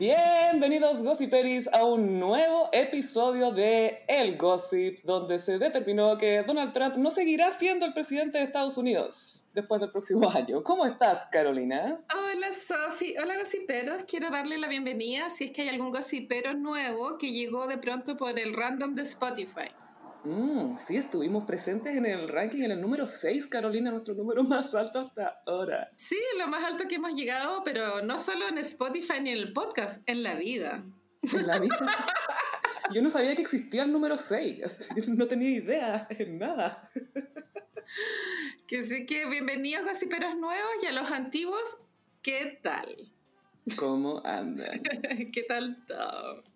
Bienvenidos Gossiperis a un nuevo episodio de El Gossip, donde se determinó que Donald Trump no seguirá siendo el presidente de Estados Unidos después del próximo año. ¿Cómo estás, Carolina? Hola, Sofi. Hola, gossiperos. Quiero darle la bienvenida si es que hay algún gossipero nuevo que llegó de pronto por el random de Spotify. Mm, sí, estuvimos presentes en el ranking en el número 6, Carolina, nuestro número más alto hasta ahora. Sí, lo más alto que hemos llegado, pero no solo en Spotify ni en el podcast, en la vida. En la vida. Yo no sabía que existía el número 6. no tenía idea en nada. Que sí que bienvenidos gossiperos nuevos y a los antiguos, ¿qué tal? ¿Cómo andan? ¿Qué tal todo?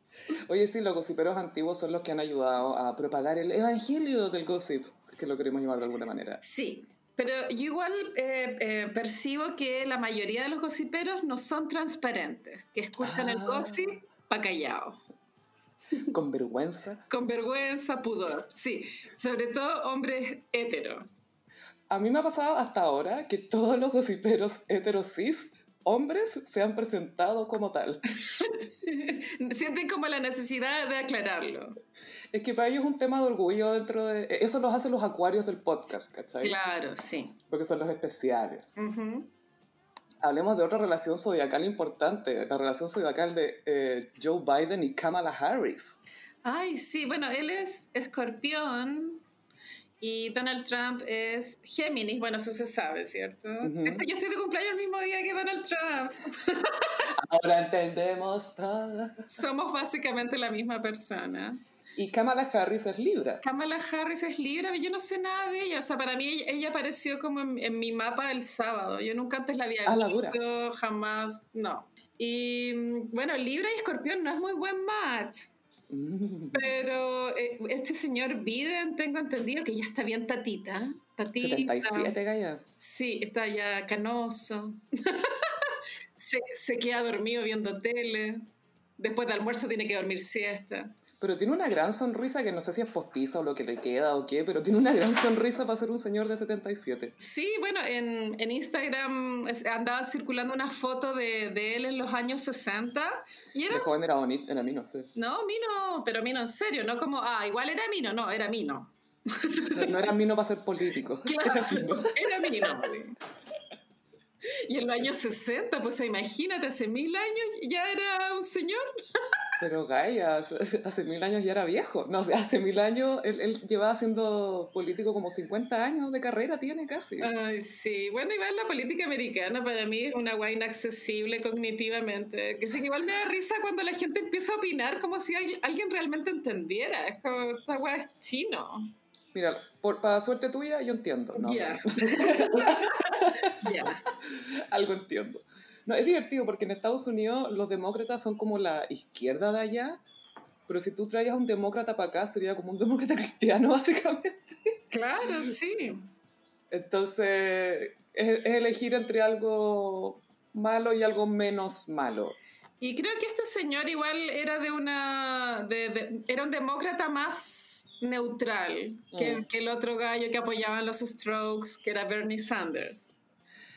Oye, sí, los gossiperos antiguos son los que han ayudado a propagar el evangelio del gossip, que lo queremos llamar de alguna manera. Sí, pero yo igual eh, eh, percibo que la mayoría de los gossiperos no son transparentes, que escuchan el Ah. gossip pa' callado. Con vergüenza. Con vergüenza, pudor. Sí, sobre todo hombres heteros. A mí me ha pasado hasta ahora que todos los gossiperos heterosis hombres se han presentado como tal. Sienten como la necesidad de aclararlo. Es que para ellos es un tema de orgullo dentro de... Eso los hacen los acuarios del podcast, ¿cachai? Claro, sí. Porque son los especiales. Hablemos de otra relación zodiacal importante, la relación zodiacal de eh, Joe Biden y Kamala Harris. Ay, sí, bueno, él es escorpión y Donald Trump es Géminis. Bueno, eso se sabe, ¿cierto? De hecho, yo estoy de cumpleaños el mismo día que Donald Trump. Ahora entendemos todo. Somos básicamente la misma persona. Y Kamala Harris es Libra. Kamala Harris es Libra, yo no sé nada de ella. O sea, para mí ella, ella apareció como en, en mi mapa el sábado. Yo nunca antes la había Ah, la visto, dura. jamás, no. Y mm, bueno, Libra y Escorpión no es muy buen match. Pero eh, este señor Biden, tengo entendido que ya está bien tatita. Tatita. 77, Gaya. Sí, está ya canoso. se, se queda dormido viendo tele. Después de almuerzo tiene que dormir siesta. Pero tiene una gran sonrisa que no sé si es postiza o lo que le queda o qué, pero tiene una gran sonrisa para ser un señor de 77. Sí, bueno, en, en Instagram andaba circulando una foto de, de él en los años 60 y era... De joven era bonito, era mí, no sé. No, Mino, pero Mino en serio, no como, ah, igual era Mino, no, era Mino. No, no era mino para ser político. Era mino. Era Mino. sí. Y en los años 60, pues imagínate, hace mil años ya era un señor. Pero Gaia, hace, hace mil años ya era viejo. No, sea, hace mil años él, él llevaba siendo político como 50 años de carrera, tiene casi. Ay, sí. Bueno, igual la política americana para mí es una guay inaccesible cognitivamente. Que sí, igual me da risa cuando la gente empieza a opinar como si al- alguien realmente entendiera. Es como, esta guay es chino. Mira, por, para suerte tuya, yo entiendo. No, Ya. Ya. algo entiendo. No, es divertido porque en Estados Unidos los demócratas son como la izquierda de allá, pero si tú traías a un demócrata para acá sería como un demócrata cristiano, básicamente. Claro, sí. Entonces, es, es elegir entre algo malo y algo menos malo. Y creo que este señor igual era de una. de- de- era un demócrata más neutral que, Mm. que el otro gallo que apoyaban los Strokes, que era Bernie Sanders.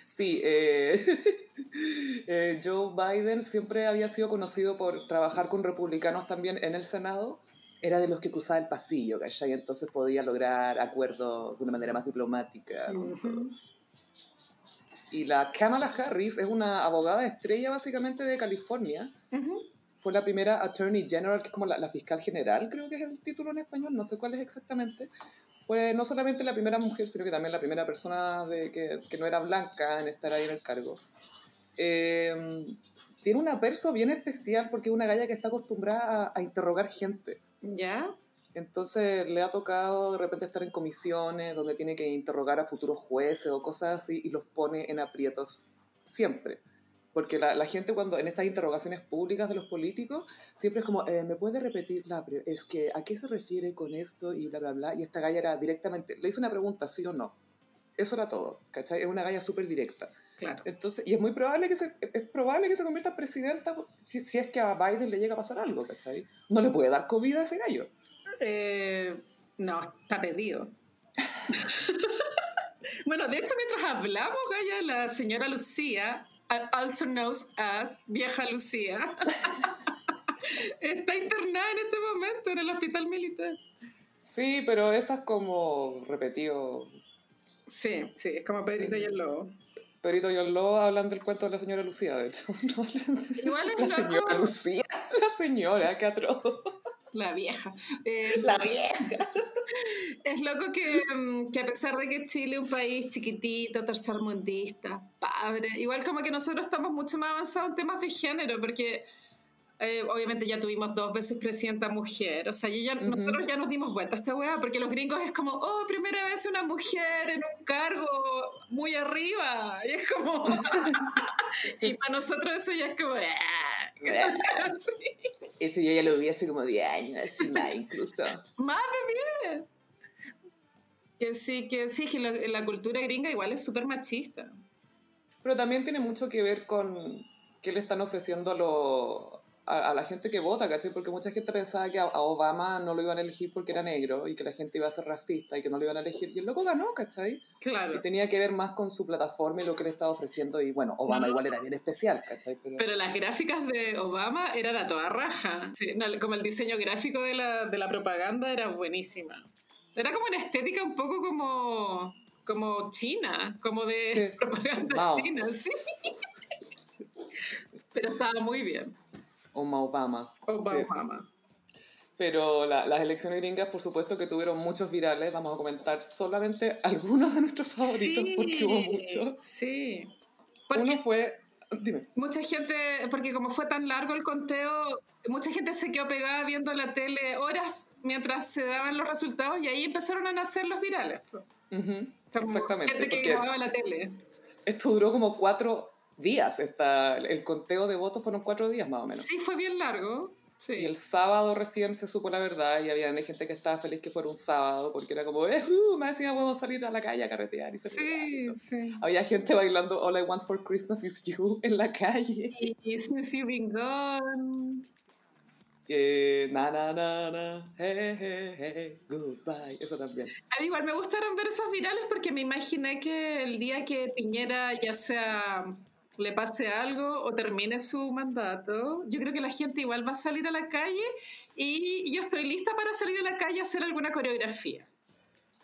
Sí, eh, eh, Joe Biden siempre había sido conocido por trabajar con republicanos también en el Senado. Era de los que cruzaba el pasillo, ¿cachai? Entonces podía lograr acuerdos de una manera más diplomática con todos. Y la Kamala Harris es una abogada estrella básicamente de California. Fue la primera Attorney General, que es como la, la fiscal general, creo que es el título en español, no sé cuál es exactamente. Fue no solamente la primera mujer, sino que también la primera persona de, que, que no era blanca en estar ahí en el cargo. Eh, tiene una perso bien especial porque es una galla que está acostumbrada a, a interrogar gente. ¿Ya? Entonces le ha tocado de repente estar en comisiones donde tiene que interrogar a futuros jueces o cosas así y los pone en aprietos siempre. Porque la, la gente cuando en estas interrogaciones públicas de los políticos siempre es como, eh, ¿me puede repetir la Es que, ¿a qué se refiere con esto? Y bla, bla, bla. Y esta galla era directamente, le hizo una pregunta, sí o no. Eso era todo, ¿cachai? Es una galla súper directa. Claro. Entonces, y es muy probable que se, es probable que se convierta en presidenta si, si es que a Biden le llega a pasar algo, ¿cachai? No le puede dar COVID a ese gallo. Eh, no, está pedido. bueno, de hecho, mientras hablamos, Gaya, la señora Lucía also knows as Vieja Lucía, está internada en este momento en el hospital militar. Sí, pero esa es como repetido. Sí, sí, es como Pedrito y el Lobo. Pedrito y el Lobo hablan del cuento de la señora Lucía, de hecho. Igual es La loco. señora Lucía, la señora, qué atroz. La vieja. Eh, La vieja. Es loco que, mm, que a pesar de que Chile es un país chiquitito, tercermundista, pobre, igual como que nosotros estamos mucho más avanzados en temas de género, porque eh, obviamente ya tuvimos dos veces presidenta mujer, o sea, ya- nosotros ya nos dimos vuelta a esta weá, porque los gringos es como, oh, primera vez una mujer en un cargo muy arriba, y es como, y para nosotros eso ya es como, "Ah", sí. Eso yo ya lo vi hace como 10 años, así más incluso. Más de 10. Que sí, que sí, que lo- la cultura gringa igual es súper machista. Pero también tiene mucho que ver con qué le están ofreciendo a, lo- a, a la gente que vota, ¿cachai? Porque mucha gente pensaba que a, a Obama no lo iban a elegir porque era negro y que la gente iba a ser racista y que no lo iban a elegir. Y el loco ganó, ¿cachai? Claro. Y tenía que ver más con su plataforma y lo que le estaba ofreciendo. Y bueno, Obama No. igual era bien especial, ¿cachai? Pero, Pero las gráficas de Obama eran a toda raja. Sí, no, como el diseño gráfico de la, de la propaganda era buenísima. Era como una estética un poco como, como china, como de Sí. propaganda Mao. china, sí. Pero estaba muy bien. Oma Obama. sí. Obama. Pero la- las elecciones gringas, por supuesto, que tuvieron muchos virales. Vamos a comentar solamente algunos de nuestros favoritos porque hubo muchos. Sí. Porque Uno fue... Dime. mucha gente, porque como fue tan largo el conteo, mucha gente se quedó pegada viendo la tele horas mientras se daban los resultados y ahí empezaron a nacer los virales. Exactamente. Gente que la tele. Esto duró como cuatro días. Esta, el conteo de votos fueron cuatro días más o menos. Sí, fue bien largo. Sí. Y el sábado recién se supo la verdad y había gente que estaba feliz que fuera un sábado porque era como, eh, uh, me decía, podemos salir a la calle a carretear y celebrar", y Sí, sí. Había gente bailando All I Want for Christmas is You en la calle. Y, Been Gone. Eh, na, na, na, na, hey, hey, hey, goodbye. Eso también. A mí igual me gustaron ver esos virales porque me imaginé que el día que Piñera ya sea le pase algo o termine su mandato, yo creo que la gente igual va a salir a la calle y yo estoy lista para salir a la calle a hacer alguna coreografía.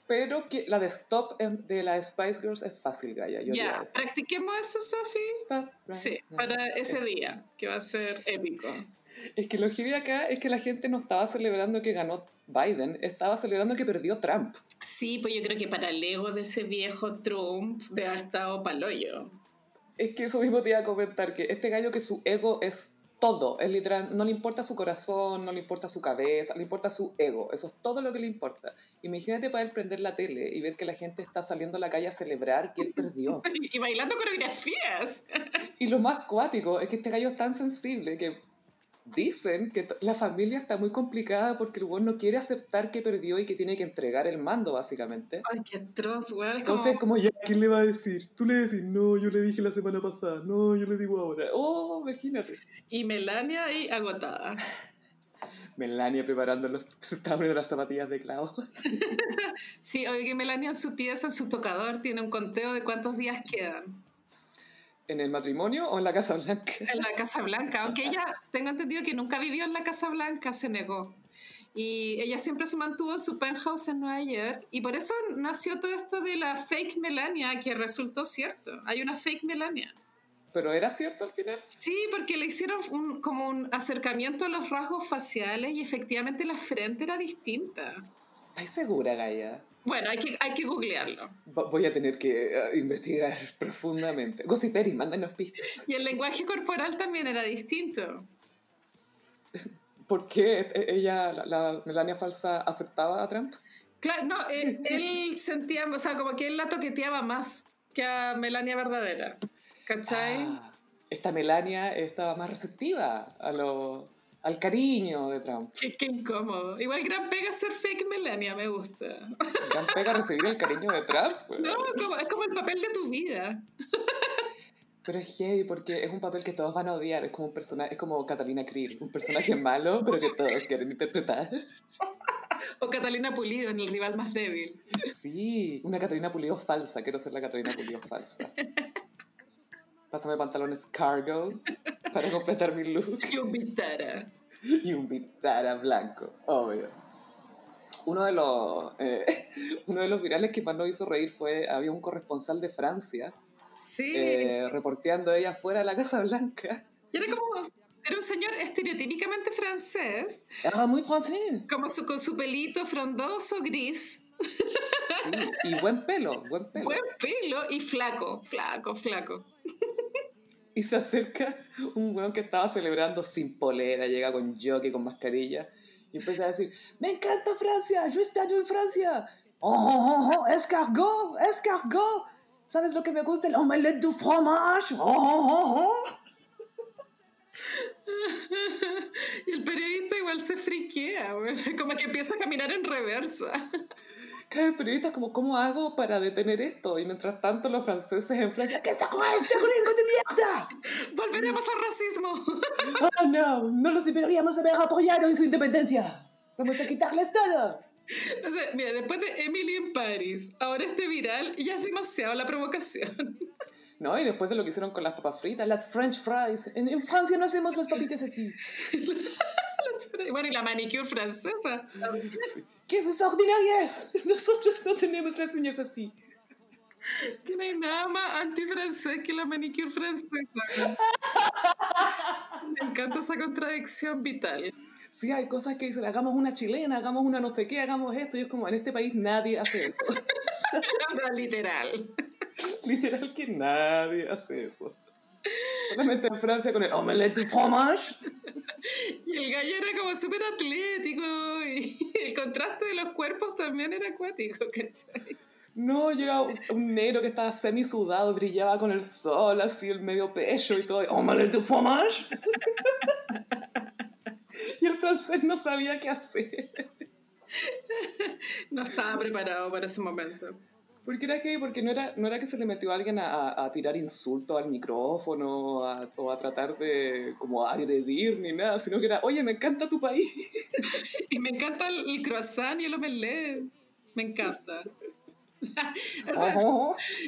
Pero que la de Stop de la Spice Girls es fácil, Gaya. Yo Ya, eso. practiquemos eso. Stop right Sí, para ese día, que va a ser épico. Es que lo heavy acá es que la gente no estaba celebrando que ganó Biden, estaba celebrando que perdió Trump. Sí, pues yo creo que para el ego de ese viejo Trump de haber estado paloyo. Es que eso mismo te iba a comentar, que este gallo que su ego es todo, es literal, no le importa su corazón, no le importa su cabeza, le importa su ego, eso es todo lo que le importa. Imagínate para él prender la tele y ver que la gente está saliendo a la calle a celebrar que él perdió. Y bailando coreografías. Y lo más cuático es que este gallo es tan sensible que dicen que la familia está muy complicada porque el güey no quiere aceptar que perdió y que tiene que entregar el mando, básicamente. Ay, qué atroz, weón. Como- Entonces, como ya, ¿quién le va a decir? Tú le decís, no, yo le dije la semana pasada, no, yo le digo ahora. Oh, imagínate. Y Melania ahí agotada. Melania preparando los, se está poniendo las zapatillas de clavo. Sí, oye, que Melania en su pieza, en su tocador, tiene un conteo de cuántos días quedan ¿En el matrimonio o en la Casa Blanca? en la Casa Blanca. Aunque ella, tengo entendido que nunca vivió en la Casa Blanca, se negó. Y ella siempre se mantuvo en su penthouse en Nueva York. Y por eso nació todo esto de la fake Melania, que resultó cierto. Hay una fake Melania. ¿Pero era cierto al final? Sí, porque le hicieron un- como un acercamiento a los rasgos faciales y efectivamente la frente era distinta. ¿Estás segura, Gaia? Bueno, hay que, hay que googlearlo. Vo- Voy a tener que eh, investigar profundamente. Gossiperi, mándanos pistas. Y el lenguaje corporal también era distinto. ¿Por qué e- ella, la, la Melania falsa, aceptaba a Trump? Claro, no, él, él sentía, o sea, como que él la toqueteaba más que a Melania verdadera. ¿Cachai? Ah, esta Melania estaba más receptiva a lo, al cariño de Trump. Qué, qué incómodo. Igual gran pega ser fake Melania, me gusta. Gran pega recibir el cariño de Trump. No, como- es como el papel de tu vida. Pero es heavy porque es un papel que todos van a odiar. Es como un personaje, es como Catalina Krill, un personaje malo, pero que todos quieren interpretar. O Catalina Pulido en El rival más débil. Sí, una Catalina Pulido falsa. Quiero ser la Catalina Pulido falsa. Pásame pantalones cargo para completar mi look. Y un vitara. Y un vitara blanco, obvio. Uno de los, eh, uno de los virales que más nos hizo reír fue, había un corresponsal de Francia Sí. eh, reporteando ella fuera de la Casa Blanca. Y era como. Era un señor estereotípicamente francés, Era muy francés. como su, con su pelito frondoso gris, Sí, y buen pelo, buen pelo. buen pelo y flaco, flaco, flaco. Y se acerca un weón que estaba celebrando sin polera, llega con jockey, con mascarilla, y empieza a decir, me encanta Francia, yo he estado en Francia. Oh, oh, oh, oh, escargot, escargot. ¿Sabes lo que me gusta? El omelette du fromage. Oh, oh, oh, oh. Y el periodista igual se friquea, como que empieza a caminar en reversa. Claro, el periodista es como, ¿cómo hago para detener esto? Y mientras tanto los franceses en Francia, ¿qué sacó este gringo de mierda? Volveremos al racismo. Oh, no, no los deberíamos haber apoyado en su independencia. Vamos a quitarles todo. O sea, mira, después de Emily en Paris, ahora este viral, ya es demasiado la provocación. No, y después de lo que hicieron con las papas fritas, las french fries. En, en Francia no hacemos las papitas así. Bueno, y la manicure francesa. ¿Qué es esa ordinariedad? Nosotros no tenemos las uñas así. Que no hay nada más antifrancés que la manicure francesa. Me encanta esa contradicción vital. Sí, hay cosas que dicen, hagamos una chilena, hagamos una no sé qué, hagamos esto. Y es como, en este país nadie hace eso. Literal. Literal que nadie hace eso. Solamente en Francia con el omelette du fromage. Y el gallo era como súper atlético y el contraste de los cuerpos también era acuático, ¿cachai? No, yo era un, negro que estaba semi sudado, brillaba con el sol, así el medio pecho y todo. Omelette du fromage. y el francés no sabía qué hacer. No estaba preparado para ese momento. Porque era gay, porque no era, no era que se le metió a alguien a, a- tirar insultos al micrófono a- o a tratar de como agredir ni nada, sino que era, oye, me encanta tu país. Y me encanta el, el croissant y el omelette. Me encanta. o sea,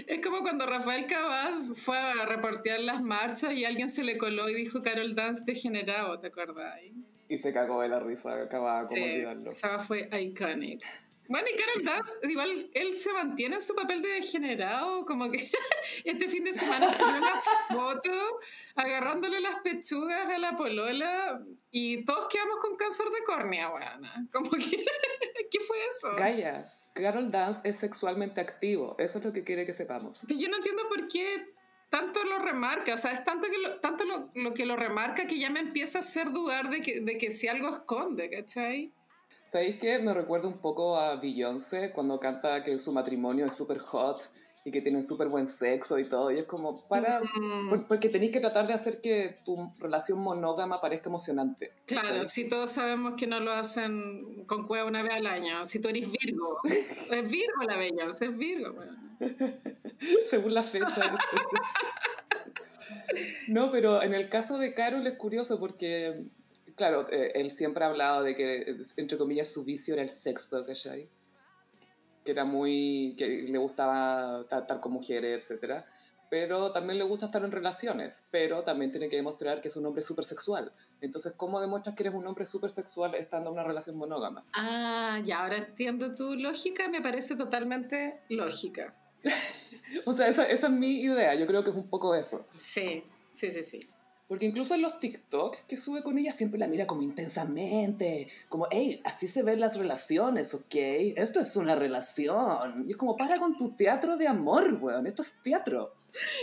es como cuando Rafael Cabas fue a reportear las marchas y alguien se le coló y dijo Carol Dance degenerado, ¿te acuerdas? Y se cagó de la risa, acababa como Sí, olvidarlo. esa fue iconic. Bueno, y Carol Dance, igual él se mantiene en su papel de degenerado, como que este fin de semana subió una foto agarrándole las pechugas a la polola y todos quedamos con cáncer de córnea, weona. Como que, ¿qué fue eso? Gaia, Carol Dance es sexualmente activo, eso es lo que quiere que sepamos. Que yo no entiendo por qué tanto lo remarca, o sea, es tanto, que lo, tanto lo, lo que lo remarca que ya me empieza a hacer dudar de que, de que si algo esconde, ¿cachai? ¿Sabéis qué? Me recuerda un poco a Beyoncé cuando canta que su matrimonio es súper hot y que tienen súper buen sexo y todo. Y es como, para... Mm. por- porque tenéis que tratar de hacer que tu relación monógama parezca emocionante. Claro, si todos sabemos que no lo hacen con cueva una vez al año. Si tú eres Virgo, es Virgo la bella, es Virgo. Según la fecha. no, pero en el caso de Carol es curioso porque, claro, eh, él siempre ha hablado de que, eh, entre comillas, su vicio era el sexo, ¿cachai? Que era muy. que le gustaba estar, estar con mujeres, etc. Pero también le gusta estar en relaciones, pero también tiene que demostrar que es un hombre súper sexual. Entonces, ¿cómo demuestras que eres un hombre súper sexual estando en una relación monógama? Ah, ya, ahora entiendo tu lógica, me parece totalmente lógica. O sea, esa, esa es mi idea, yo creo que es un poco eso. Sí, sí, sí, sí. Porque incluso en los TikTok que sube con ella siempre la mira como intensamente, como, hey, así se ven las relaciones, ¿ok? Esto es una relación. Y es como, para con tu teatro de amor, weón, esto es teatro.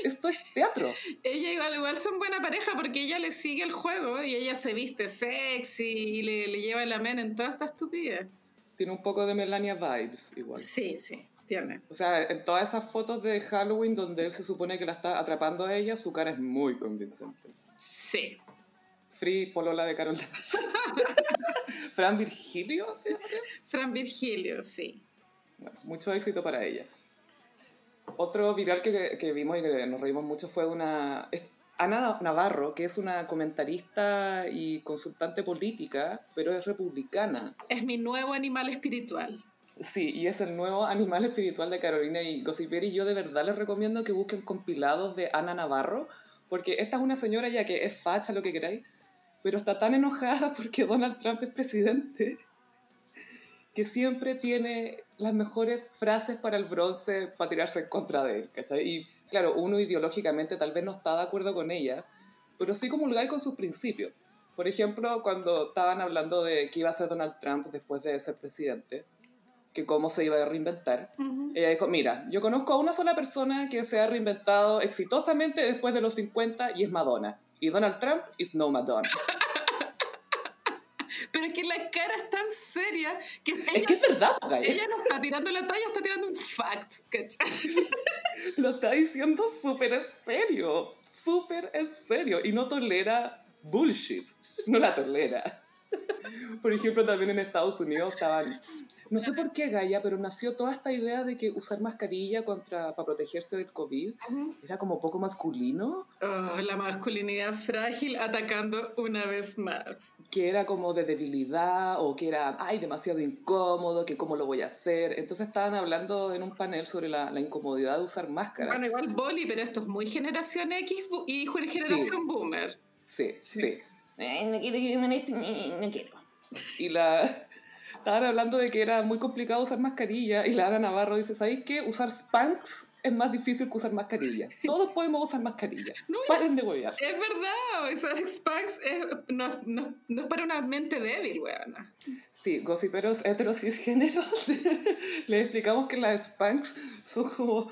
Esto es teatro. Ella igual, igual son buena pareja porque ella le sigue el juego y ella se viste sexy y le, le lleva la mena en toda esta estupidez. Tiene un poco de Melania vibes, igual. Sí, sí, tiene. O sea, en todas esas fotos de Halloween donde él se supone que la está atrapando a ella, su cara es muy convincente. Sí. Free Polola de Carol. Fran Virgilio, ¿se llama? Fran Virgilio, sí. Bueno, mucho éxito para ella. Otro viral que, que vimos y que nos reímos mucho fue una... Ana Navarro, que es una comentarista y consultante política, pero es republicana. Es mi nuevo animal espiritual. Sí, y es el nuevo animal espiritual de Carolina y Gossipier. Y yo de verdad les recomiendo que busquen compilados de Ana Navarro, Porque esta es una señora ya que es facha, lo que queráis, pero está tan enojada porque Donald Trump es presidente que siempre tiene las mejores frases para el bronce para tirarse en contra de él, ¿cachai? Y claro, uno ideológicamente tal vez no está de acuerdo con ella, pero sí comulgáis con sus principios. Por ejemplo, cuando estaban hablando de que iba a ser Donald Trump después de ser presidente, que cómo se iba a reinventar, ella dijo, mira, yo conozco a una sola persona que se ha reinventado exitosamente después de los 50 y es Madonna. Y Donald Trump is no Madonna. Pero es que la cara es tan seria que ella, es que es verdad, Gaya. ella no está tirando la talla, está tirando un fact. Lo está diciendo súper en serio, súper en serio, y no tolera bullshit, no la tolera. Por ejemplo, también en Estados Unidos estaban, no sé por qué Gaia, pero nació toda esta idea de que usar mascarilla contra, para protegerse del COVID era como poco masculino, Oh, la masculinidad frágil atacando una vez más. que era como de debilidad o que era, ay, demasiado incómodo, que cómo lo voy a hacer. Entonces estaban hablando en un panel sobre la, la incomodidad de usar máscara. Bueno, igual boli, pero esto es muy generación X y generación boomer. Sí, Sí. sí. Eh, no quiero que me esto, eh, no quiero. Y la... Estaban hablando de que era muy complicado usar mascarilla y la Ana Navarro dice, ¿sabéis qué? Usar Spanx es más difícil que usar mascarilla. Todos podemos usar mascarilla. No, Paren de huevear. Es verdad, esa Spanx es, no, no, no es para una mente débil, weona. Sí, gossiperos heterocisgéneros, les explicamos que las Spanx son como...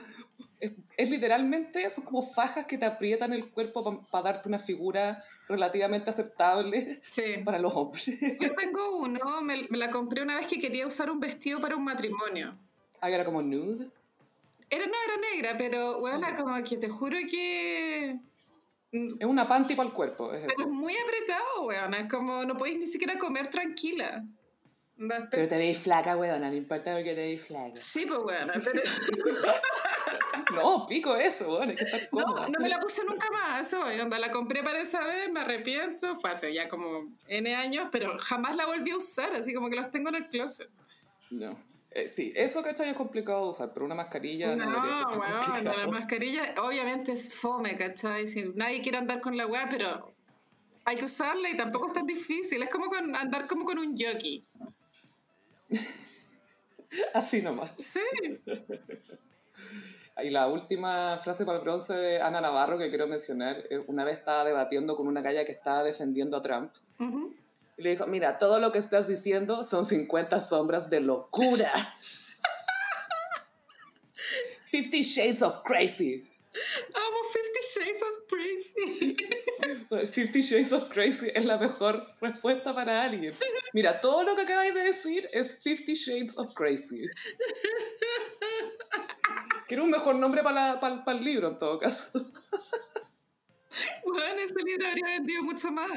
Es, es literalmente, son como fajas que te aprietan el cuerpo para darte una figura relativamente aceptable Sí. para los hombres. Yo tengo uno, me, me la compré una vez que quería usar un vestido para un matrimonio. Ah, era como nude. Era, no, era negra, pero, weona, como que te juro que... Es una panty para el cuerpo, es Pero eso. es muy apretado, weona. Es como no podéis ni siquiera comer tranquila. Pero te veis flaca, weona, no importa porque te veis flaca. Sí, pues weona. Pero No, pico eso, weón, hay que no, cómoda. no me la puse nunca más. Eso, onda, la compré para esa vez, me arrepiento. Fue hace ya como N años, pero jamás la volví a usar. Así como que los tengo en el closet. No. Eh, sí, eso, ¿cachai? Es complicado de usar, pero una mascarilla no, No, ser tan la mascarilla obviamente es fome, ¿cachai? Si nadie quiere andar con la weá, pero hay que usarla y tampoco es tan difícil. Es como con, andar como con un jockey. Así nomás. Sí. Y la última frase para el bronce de Ana Navarro que quiero mencionar, eh, una vez estaba debatiendo con una galla que estaba defendiendo a Trump y le dijo, mira, todo lo que estás diciendo son 50 sombras de locura. Fifty Shades of Crazy. Amo Fifty Shades of Crazy. Fifty Shades of Crazy es la mejor respuesta para alguien. Mira, todo lo que acabáis de decir es Fifty Shades of Crazy. Quiero un mejor nombre para, para el libro, en todo caso. Bueno, ese libro habría vendido mucho más.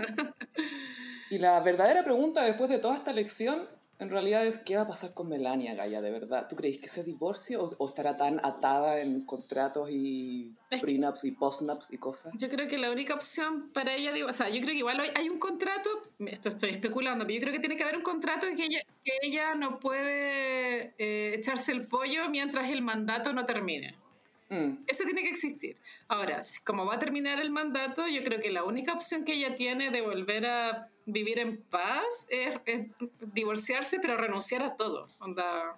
Y la verdadera pregunta después de toda esta lección, en realidad es, ¿qué va a pasar con Melania, Gaya, de verdad? ¿Tú crees que se divorcie o, o estará tan atada en contratos y prenups y postnups y cosas? Yo creo que la única opción para ella, digo, o sea, yo creo que igual hay- un contrato, esto estoy especulando, pero yo creo que tiene que haber un contrato en que ella, que ella no puede eh, echarse el pollo mientras el mandato no termine. Mm, Ese tiene que existir. Ahora, como va a terminar el mandato, yo creo que la única opción que ella tiene de volver a vivir en paz es, es divorciarse, pero renunciar a todo. Onda,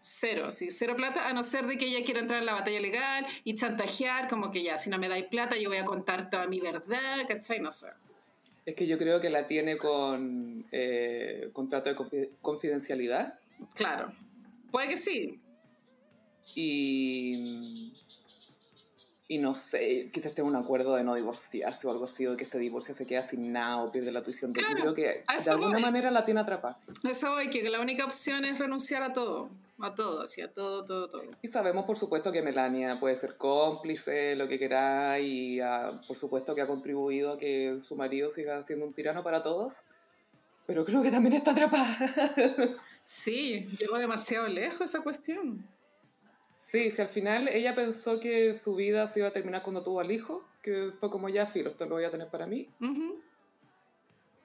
cero, sí, cero plata, a no ser de que ella quiera entrar en la batalla legal y chantajear, como que ya, si no me dais plata, yo voy a contar toda mi verdad, ¿cachai? No sé. Es que yo creo que la tiene con eh, contrato de confi- confidencialidad Claro. Puede que sí. y, y no sé, quizás tenga un acuerdo de no divorciarse o algo así, o de que se divorcia, se queda sin nada o pierde la tuición. Yo Claro, creo que de alguna voy. manera la tiene atrapada. Eso voy, que la única opción es renunciar a todo. A todo, así, a todo, todo, todo. Y sabemos, por supuesto, que Melania puede ser cómplice, lo que quiera, y ah, por supuesto que ha contribuido a que su marido siga siendo un tirano para todos. Pero creo que también está atrapada. Sí, llegó demasiado lejos esa cuestión. Sí, si al final ella pensó que su vida se iba a terminar cuando tuvo al hijo, que fue como ya, filo, esto lo voy a tener para mí. Ujú.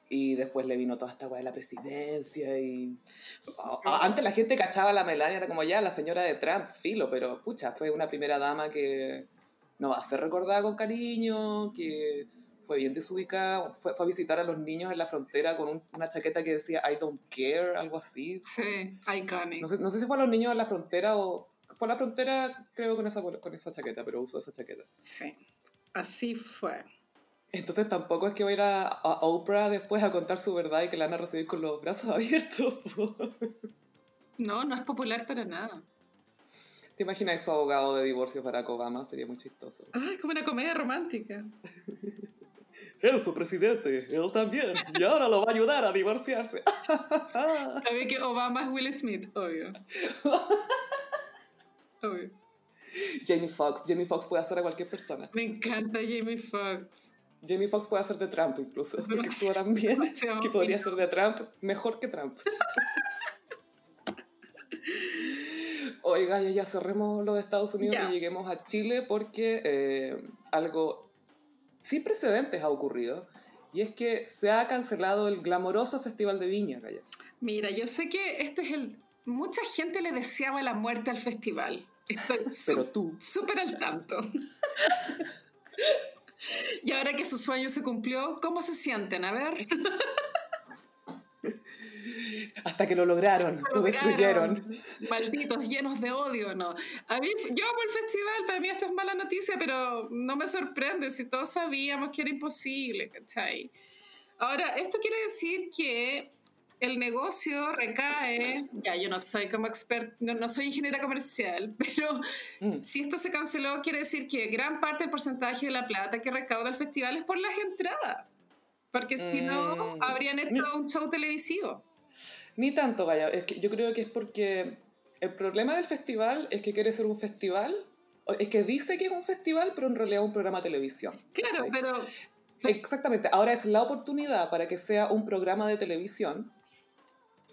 Y después le vino toda esta weá de la presidencia y... Antes la gente cachaba a la Melania, era como ya, la señora de Trump, filo, pero pucha, fue una primera dama que no va a ser recordada con cariño, que fue bien desubicada, fue, fue a visitar a los niños en la frontera con un- una chaqueta que decía I don't care, algo así. Sí, iconic. No sé, no sé si fue a los niños en la frontera o... Fue a la frontera, creo, con esa, con esa chaqueta, pero usó esa chaqueta. Sí, así fue. Entonces tampoco es que va a ir a, a Oprah después a contar su verdad y que la van a recibir con los brazos abiertos. No, no es popular para nada. ¿Te imaginas su abogado de divorcio Barack Obama? Sería muy chistoso. Ay, es como una comedia romántica. Él, su presidente, él también. Y ahora lo va a ayudar a divorciarse. Sabía que Obama es Will Smith, obvio. Obvio. Jamie Foxx. Jamie Foxx puede hacer a cualquier persona. Me encanta Jamie Foxx. Jamie Foxx puede hacer de Trump incluso. Porque actúa tan bien que podría ser de Trump mejor que Trump. Oiga, ya, ya cerremos lo de Estados Unidos Ya. y lleguemos a Chile porque eh, algo sin precedentes ha ocurrido. Y es que se ha cancelado el glamoroso Festival de Viña, Calla. Mira, yo sé que este es el... Mucha gente le deseaba la muerte al festival. Estoy Pero tú, súper al tanto. y ahora que su sueño se cumplió, ¿cómo se sienten? A ver. hasta que lo lograron, lo destruyeron. Malditos, llenos de odio, ¿no? A mí, yo amo el festival, para mí esto es mala noticia, pero no me sorprende si todos sabíamos que era imposible, ¿cachai? Ahora, esto quiere decir que el negocio recae, ya yo no soy como expert, no, no soy ingeniera comercial, pero Mm. si esto se canceló, quiere decir que gran parte del porcentaje de la plata que recauda el festival es por las entradas. Porque si no, Mm. habrían hecho un show televisivo. Ni tanto. Es que yo creo que es porque el problema del festival es que quiere ser un festival, es que dice que es un festival, pero en realidad es un programa de televisión. Claro, pero Exactamente. Ahora es la oportunidad para que sea un programa de televisión,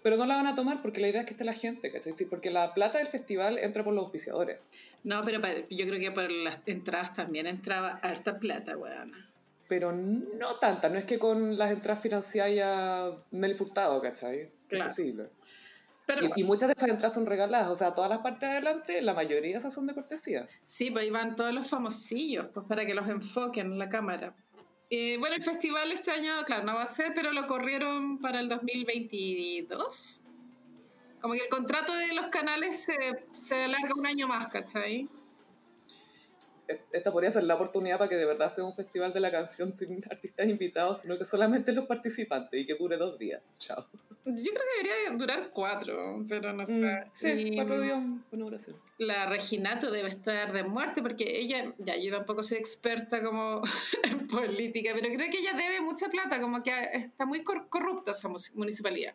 pero no la van a tomar porque la idea es que esté la gente, ¿cachai? Sí, porque la plata del festival entra por los auspiciadores. No, pero yo creo que por las entradas también entraba harta plata, weón. Pero no tanta, no es que con las entradas financiadas ya Nelly Furtado, ¿cachai? Claro. Imposible. Pero Y, y muchas de esas entradas son regaladas, o sea, todas las partes de adelante, la mayoría esas son de cortesía. sí, pues iban todos los famosillos, pues para que los enfoquen en la cámara. Eh, bueno, el festival este año, claro, no va a ser, pero lo corrieron para el 2022. Como que el contrato de los canales se, se alarga un año más, ¿cachai? Esta podría ser la oportunidad para que de verdad sea un festival de la canción sin artistas invitados, sino que solamente los participantes y que dure dos días. Chao. Yo creo que debería durar cuatro, pero no sé. Mm, sí, Y- cuatro días, buena oración. la Reginato debe estar de muerte porque ella, ya yo tampoco soy experta como en política, pero creo que ella debe mucha plata, como que está muy cor- corrupta esa municipalidad.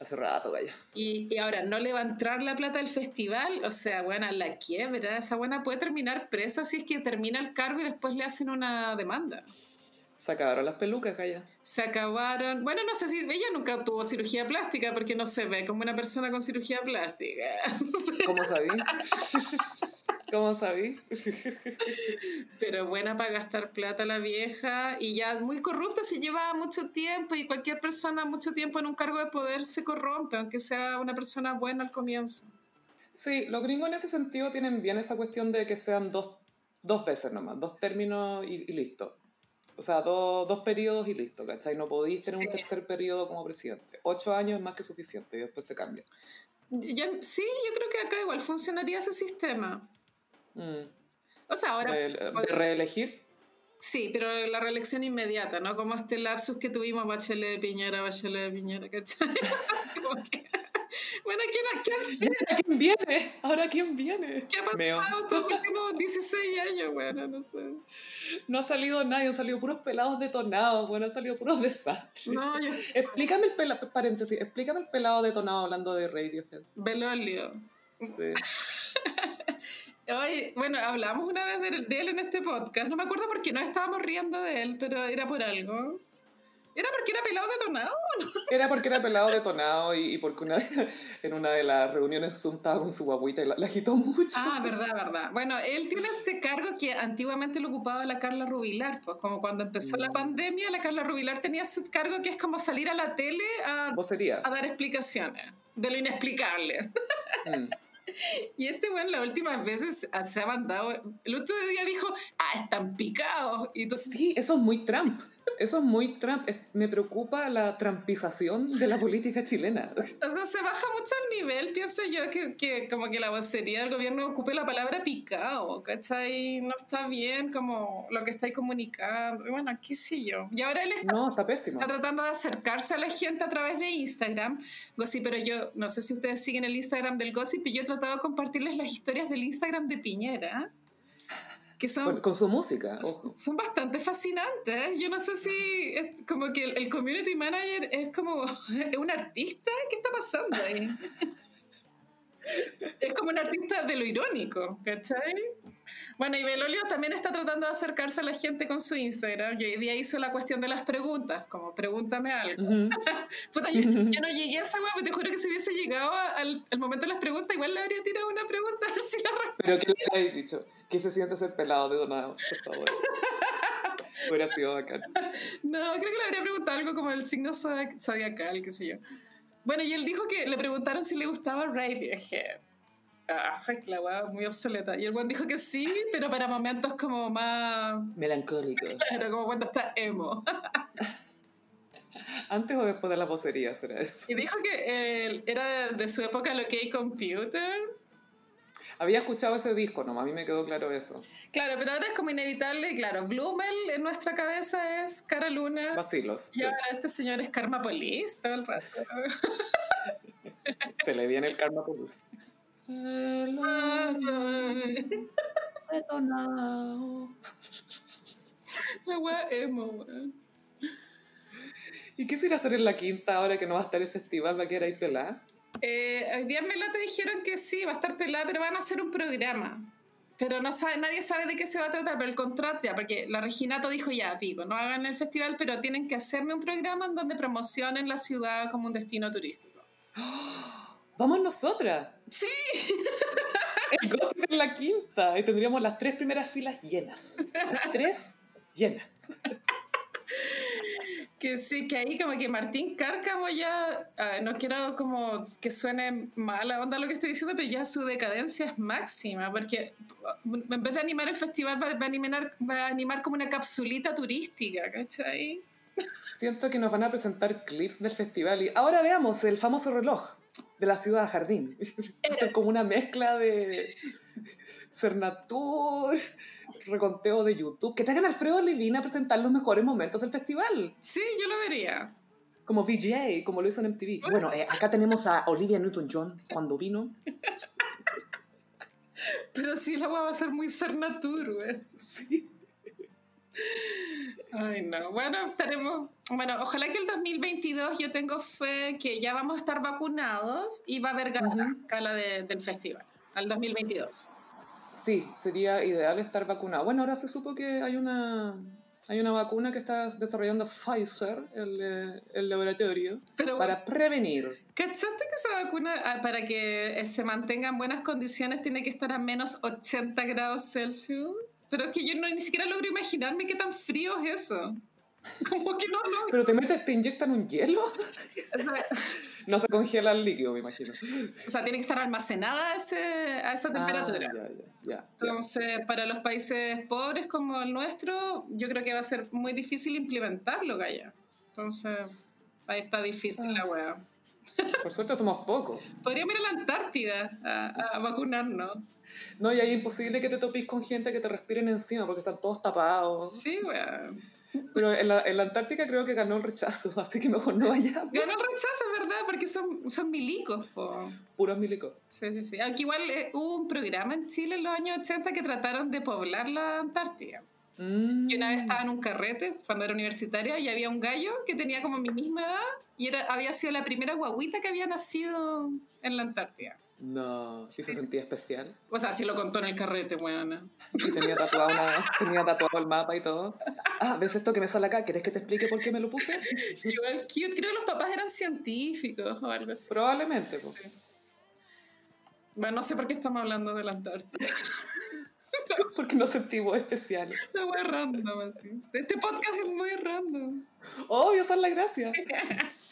Hace rato, Gaya. Y, y ahora, no le va a entrar la plata del festival, o sea, buena, la quiebra, esa buena puede terminar presa si es que termina el cargo y después le hacen una demanda. Se acabaron las pelucas, Gaya. Se acabaron, bueno, no sé si ella nunca tuvo cirugía plástica porque no se ve como una persona con cirugía plástica. ¿Cómo sabí? ¿Cómo sabí? Pero buena para gastar plata la vieja y ya muy corrupta, se lleva mucho tiempo y cualquier persona mucho tiempo en un cargo de poder se corrompe, aunque sea una persona buena al comienzo. Sí, los gringos en ese sentido tienen bien esa cuestión de que sean dos, dos veces nomás, dos términos y, y listo. O sea, dos, dos periodos y listo, ¿cachai? No podéis tener un tercer periodo como presidente. Ocho años es más que suficiente y después se cambia. Ya- sí, yo creo que acá igual funcionaría ese sistema. Mm. O sea, ahora... De, de reelegir. Sí, pero la reelección inmediata, ¿no? Como este lapsus que tuvimos Bachelet, Piñera, Bachelet, Piñera, ¿cachai? Bueno, ¿quién, quién, ¿Ahora quién viene? ¿Ahora quién viene? ¿qué ha Meo. pasado estos últimos 16 años? Bueno, no sé. No ha salido nadie, han salido puros pelados detonados, bueno, han salido puros desastres. No, yo... Explícame el pelado, paréntesis, explícame el pelado detonado hablando de Radiohead. Belolio. Sí. Oye, bueno, hablamos una vez de, de él en este podcast. No me acuerdo por qué nos estábamos riendo de él, pero era por algo. ¿Era porque era pelado detonado? no? Era porque era pelado detonado y, y porque una, en una de las reuniones Zoom estaba con su guaguita y la, la agitó mucho. Ah, verdad, verdad. Bueno, él tiene este cargo que antiguamente lo ocupaba la Carla Rubilar, pues como cuando empezó la pandemia, la Carla Rubilar tenía ese cargo que es como salir a la tele a, a dar explicaciones de lo inexplicable. Mm. Y este weón las últimas veces se ha mandado, el otro día dijo, ah, están picados. Y entonces, Sí, eso es muy Trump. Eso es muy Trump. Me preocupa la trampización de la política chilena. o sea, se baja mucho el nivel, pienso yo, que, que como que la vocería del gobierno ocupe la palabra picado, ¿cachai? No está bien como lo que estáis comunicando. Y bueno, qué sé yo. Y ahora él está No, está pésimo. Está tratando de acercarse a la gente a través de Instagram. Gossip, pero yo no sé si ustedes siguen el Instagram del Gossip, y yo he tratado de compartirles las historias del Instagram de Piñera, que son, Con, con su música, ojo. son bastante fascinantes. Yo no sé si es como que el, el community manager es como un artista. ¿Qué está pasando ahí? es como un artista de lo irónico, ¿cachai? Bueno, y Belolio también está tratando de acercarse a la gente con su Instagram. Yo hoy día hizo la cuestión de las preguntas, como pregúntame algo. Puta, yo, yo no llegué a esa weá, pero te juro que si hubiese llegado al, al momento de las preguntas, igual le habría tirado una pregunta a ver si la. Pero ¿qué le habéis dicho? ¿Qué se siente ser pelado de donado? Por favor. Hubiera sido bacán. No, creo que le habría preguntado algo como el signo zodi- zodiacal, qué sé yo. Bueno, y él dijo que le preguntaron si le gustaba Radiohead. Ah, la weá muy obsoleta. Y el buen dijo que sí, pero para momentos como más. Melancólico. Claro, como cuando está emo. ¿Antes o después de la vocería será eso? Y dijo que eh, era de su época lo que Computer. Había escuchado ese disco, no, a mí me quedó claro eso. Claro, pero ahora es como inevitable, claro, Blumel en nuestra cabeza es Cara Luna. Vacilos. Y ahora este señor es Karma Police todo el rato. Se le viene el karma police. Detonado. La wea emo, weón. ¿Y qué se irá a hacer en la quinta ahora que no va a estar el festival? ¿Va a quedar ahí pelada? Eh, hoy día en Mela te dijeron que sí, va a estar pelada, pero van a hacer un programa. Pero no sabe, nadie sabe de qué se va a tratar, pero el contrato ya, porque la Reginato dijo ya, Vigo, no hagan el festival, pero tienen que hacerme un programa en donde promocionen la ciudad como un destino turístico. ¡Vamos nosotras! Sí, El gossip en la quinta. Y tendríamos las tres primeras filas llenas. Las tres llenas. que sí, que ahí como que Martín Cárcamo ya, no quiero como que suene mala onda lo que estoy diciendo, pero ya su decadencia es máxima, porque en vez de animar el festival va, va a, animar, va a animar como una capsulita turística, ¿cachai? Siento que nos van a presentar clips del festival y ahora veamos el famoso reloj de la ciudad jardín. Va a ser como una mezcla de Cernatur, reconteo de YouTube. Que traigan a Alfredo Levine a presentar los mejores momentos del festival. Sí, yo lo vería. Como VJ, como lo hizo en MTV. Bueno, eh, acá tenemos a Olivia Newton-John cuando vino. Pero sí, la agua va a ser muy Cernatur, güey. Sí. Ay, no. Bueno, estaremos. Bueno, ojalá que el 2022 yo tengo fe que ya vamos a estar vacunados y va a haber gala, Ujú. gala de- del festival. Al 2022. Sí, sería ideal estar vacunado. Bueno, ahora se supo que hay una, hay una vacuna que está desarrollando Pfizer, el, eh, el laboratorio, Pero para prevenir. ¿Cachaste que esa vacuna, ah, para que eh, se mantenga en buenas condiciones, tiene que estar a menos 80 grados Celsius? Pero es que yo no, ni siquiera logro imaginarme qué tan frío es eso. Como que no lo... Pero te metes, te inyectan un hielo. O sea, No se congela el líquido, me imagino. o sea, tiene que estar almacenada a, ese, a esa temperatura. Ah, ya, ya, ya. Entonces, para los países pobres como el nuestro, yo creo que va a ser muy difícil implementarlo, Gaya. Entonces, ahí está difícil la wea. Por suerte somos pocos. Podríamos ir a la Antártida a, a vacunarnos. No, y ahí es imposible que te topís con gente que te respiren encima porque están todos tapados. Sí, wea. Pero en la, en la Antártica creo que ganó el rechazo, así que mejor no vayamos. Ganó el rechazo, ¿verdad? Porque son, son milicos, po. Puros milicos. Sí, sí, sí. Aunque igual eh, hubo un programa en Chile en los años 80 que trataron de poblar la Antártida. Mm. Y una vez estaba en un carrete cuando era universitaria y había un gallo que tenía como mi misma edad y era, había sido la primera guaguita que había nacido en la Antártida. No, sí se Sí. sentía especial. O sea, sí lo contó en el carrete, weona. Y tenía tatuado, una, tenía tatuado el mapa y todo. Ah, ¿ves esto que me sale acá? ¿Querés que te explique por qué me lo puse? Igual cute, creo que los papás eran científicos o algo así. Probablemente. pues. Bueno, no sé por qué estamos hablando de la Antártida. Porque nos sentimos especiales. Es muy random, así. Este podcast es muy random. Obvio, esa es la gracia.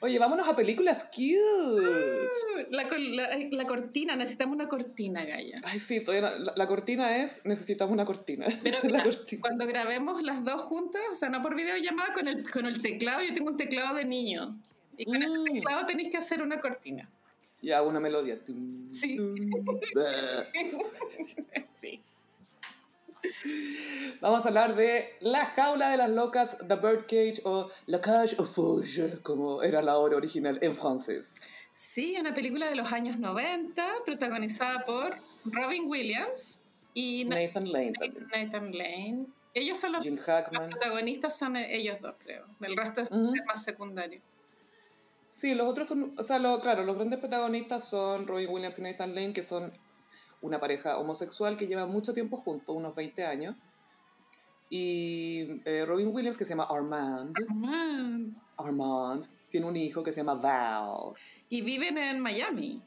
Oye, vámonos a películas cute. La, la- la cortina, necesitamos una cortina, Gaya. Ay, sí, todavía no- la, la cortina es, necesitamos una cortina. Pero mira, cortina. cuando grabemos las dos juntas, o sea, no por videollamada, con el, con el teclado, yo tengo un teclado de niño. Y con ese Mm. teclado tenéis que hacer una cortina. Y hago una melodía. Tum, Sí. tum. Sí. Vamos a hablar de La jaula de las locas, The Birdcage o La cage aux fauches, como era la obra original en francés. Sí, una película de los años 90, protagonizada por Robin Williams y Na- Nathan Lane también. Nathan Lane. Ellos son los, Jim los Hackman. protagonistas, son ellos dos, creo. Del resto es Ujú. más secundario. Sí, los otros son, o sea, lo, claro, los grandes protagonistas son Robin Williams y Nathan Lane, que son una pareja homosexual que lleva mucho tiempo juntos, unos 20 años. Y eh, Robin Williams, que se llama Armand, Man. Armand, tiene un hijo que se llama Val. Y viven en Miami.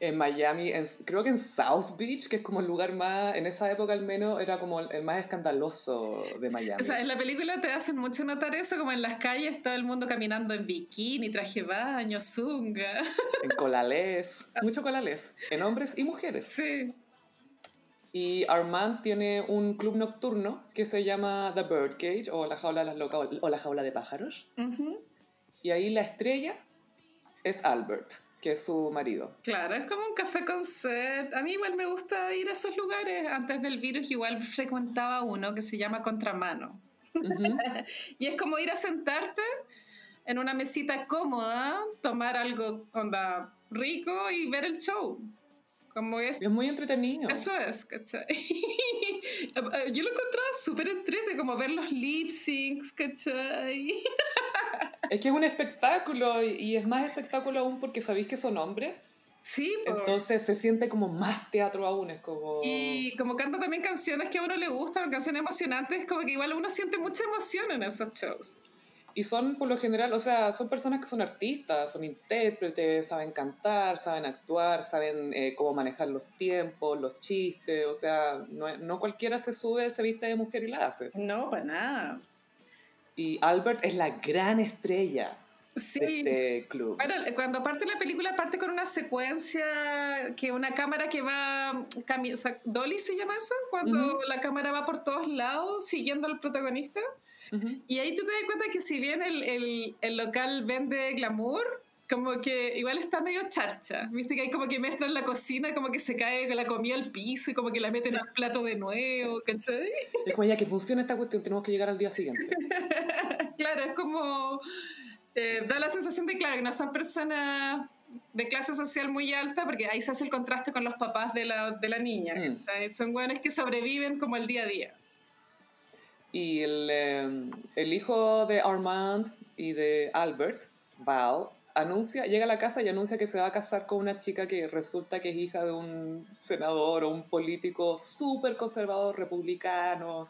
En Miami, en- creo que en South Beach, que es como el lugar más, en esa época al menos, era como el, más escandaloso de Miami. O sea, en la película te hacen mucho notar eso, como en las calles todo el mundo caminando en bikini, traje baño, zunga. En colalés, mucho colalés, en hombres y mujeres. Sí. Y Armand tiene un club nocturno que se llama The Birdcage o la jaula de las locas o- la jaula de pájaros. Y ahí la estrella es Albert, que es su marido. Claro, es como un café concert. A mí igual me gusta ir a esos lugares. Antes del virus igual frecuentaba uno que se llama Contramano. Y es como ir a sentarte en una mesita cómoda, tomar algo onda rico y ver el show. Como es, muy entretenido. eso es, ¿cachai? Yo lo encontraba súper entrete, como ver los lip syncs, ¿cachai? Es que es un espectáculo y, es más espectáculo aún porque sabéis que son hombres. Sí, pues. Entonces se siente como más teatro aún. Es como... Y como canta también canciones que a uno le gustan, canciones emocionantes, como que igual uno siente mucha emoción en esos shows. Y son por lo general, o sea, son personas que son artistas, son intérpretes, saben cantar, saben actuar, saben eh, cómo manejar los tiempos, los chistes, o sea, no, no cualquiera se sube, se viste de mujer y la hace. No, para nada. Y Albert es la gran estrella Sí. de este club. Bueno, cuando parte la película parte con una secuencia que una cámara que va cami- o sea, Dolly se llama eso cuando Ujú. la cámara va por todos lados siguiendo al protagonista Ujú. y ahí tú te das cuenta que si bien el, el, el local vende glamour como que igual está medio charcha viste que hay como que mezclan la cocina como que se cae la comida al piso y como que la meten al plato de nuevo ¿cachai? Es como ya que funciona esta cuestión, tenemos que llegar al día siguiente. claro es como eh, da la sensación de claro que no son personas de clase social muy alta porque ahí se hace el contraste con los papás de la, de la niña Mm. son buenos que sobreviven como el día a día Y el, eh, el hijo de Armand y de Albert, Val, anuncia, llega a la casa y anuncia que se va a casar con una chica que resulta que es hija de un senador o un político súper conservador republicano,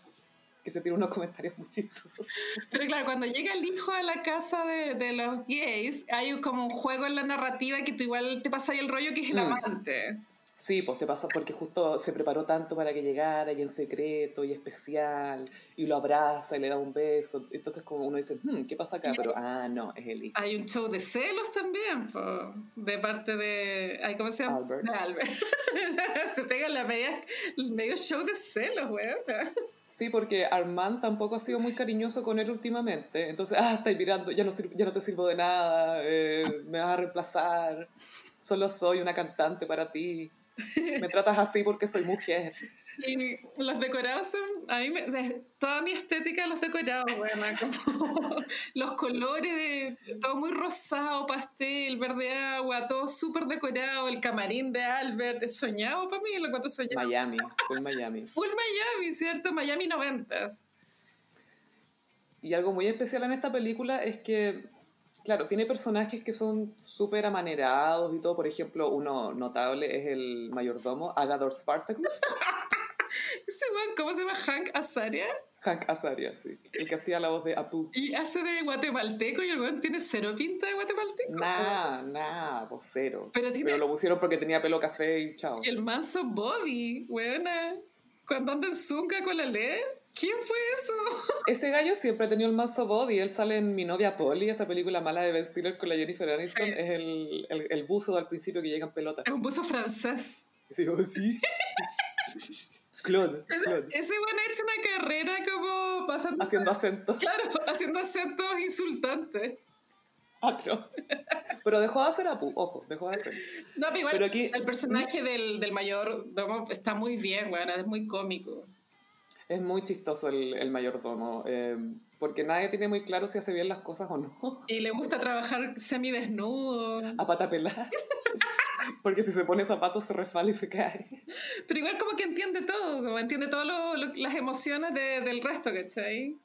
que se tiene unos comentarios muy chistosos. Pero claro, cuando llega el hijo a la casa de, de los gays, hay como un juego en la narrativa que tú igual te pasa ahí el rollo que es el Mm. amante. Sí, pues te pasa porque justo se preparó tanto para que llegara y en secreto y especial y lo abraza y le da un beso. Entonces como uno dice, "Hmm, ¿qué pasa acá? Pero, ah, no, es el hijo. Hay un show de celos también, po, de parte de... ay, ¿Cómo se llama? Albert. De Albert. se pega la media, el medio show de celos, weón. Sí, porque Armand tampoco ha sido muy cariñoso con él últimamente. Entonces, ah, estáis mirando, ya no, ya no te sirvo de nada, eh, me vas a reemplazar, solo soy una cantante para ti. Me tratas así porque soy mujer. Y los decorados son, a mí, me, o sea, toda mi estética de los decorados, bueno, como los colores, de, todo muy rosado, pastel, verde agua, todo súper decorado, el camarín de Albert, es soñado para mí, lo cuento soñado. Miami, full Miami. Full Miami, ¿cierto? Miami noventas. Y algo muy especial en esta película es que, claro, tiene personajes que son súper amanerados y todo. Por ejemplo, uno notable es el mayordomo, Agador Spartacus. Ese weón, ¿cómo se llama? Hank Azaria. Hank Azaria, sí. El que hacía la voz de Apu. Y hace de guatemalteco y el weón tiene cero pinta de guatemalteco. Nah, nah, vocero. Pero tiene- Pero lo pusieron porque tenía pelo café y chao. Y el manso body, weona. Cuando anda en zunga con la ley, ¿Quién fue eso? Ese gallo siempre ha tenido el mazo body. Él sale en Mi novia Polly, esa película mala de Ben Stiller con la Jennifer Aniston. Sí. Es el, el, el buzo al principio que llega en pelota. Es un buzo francés. Y digo, sí. Claude, Ese, Claude. ese bueno ha hecho una carrera como pasando. Haciendo acento. Claro, haciendo acentos insultantes. Atro. Pero dejó de hacer Apu, ojo, dejó de hacer. No, pero igual Pero aquí- el personaje del, del mayordomo está muy bien, bueno, es muy cómico. Es muy chistoso el, el mayordomo, eh, porque nadie tiene muy claro si hace bien las cosas o no. Y le gusta trabajar semidesnudo. A pata pelada. Porque si se pone zapatos se resbala y se cae. Pero igual como que entiende todo, como entiende todas las emociones de- del resto, ¿cachai?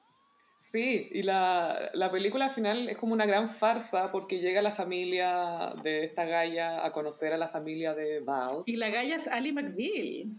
Sí, y la, la película al final es como una gran farsa porque llega la familia de esta galla a conocer a la familia de Val. Y la galla es Ali McBeal,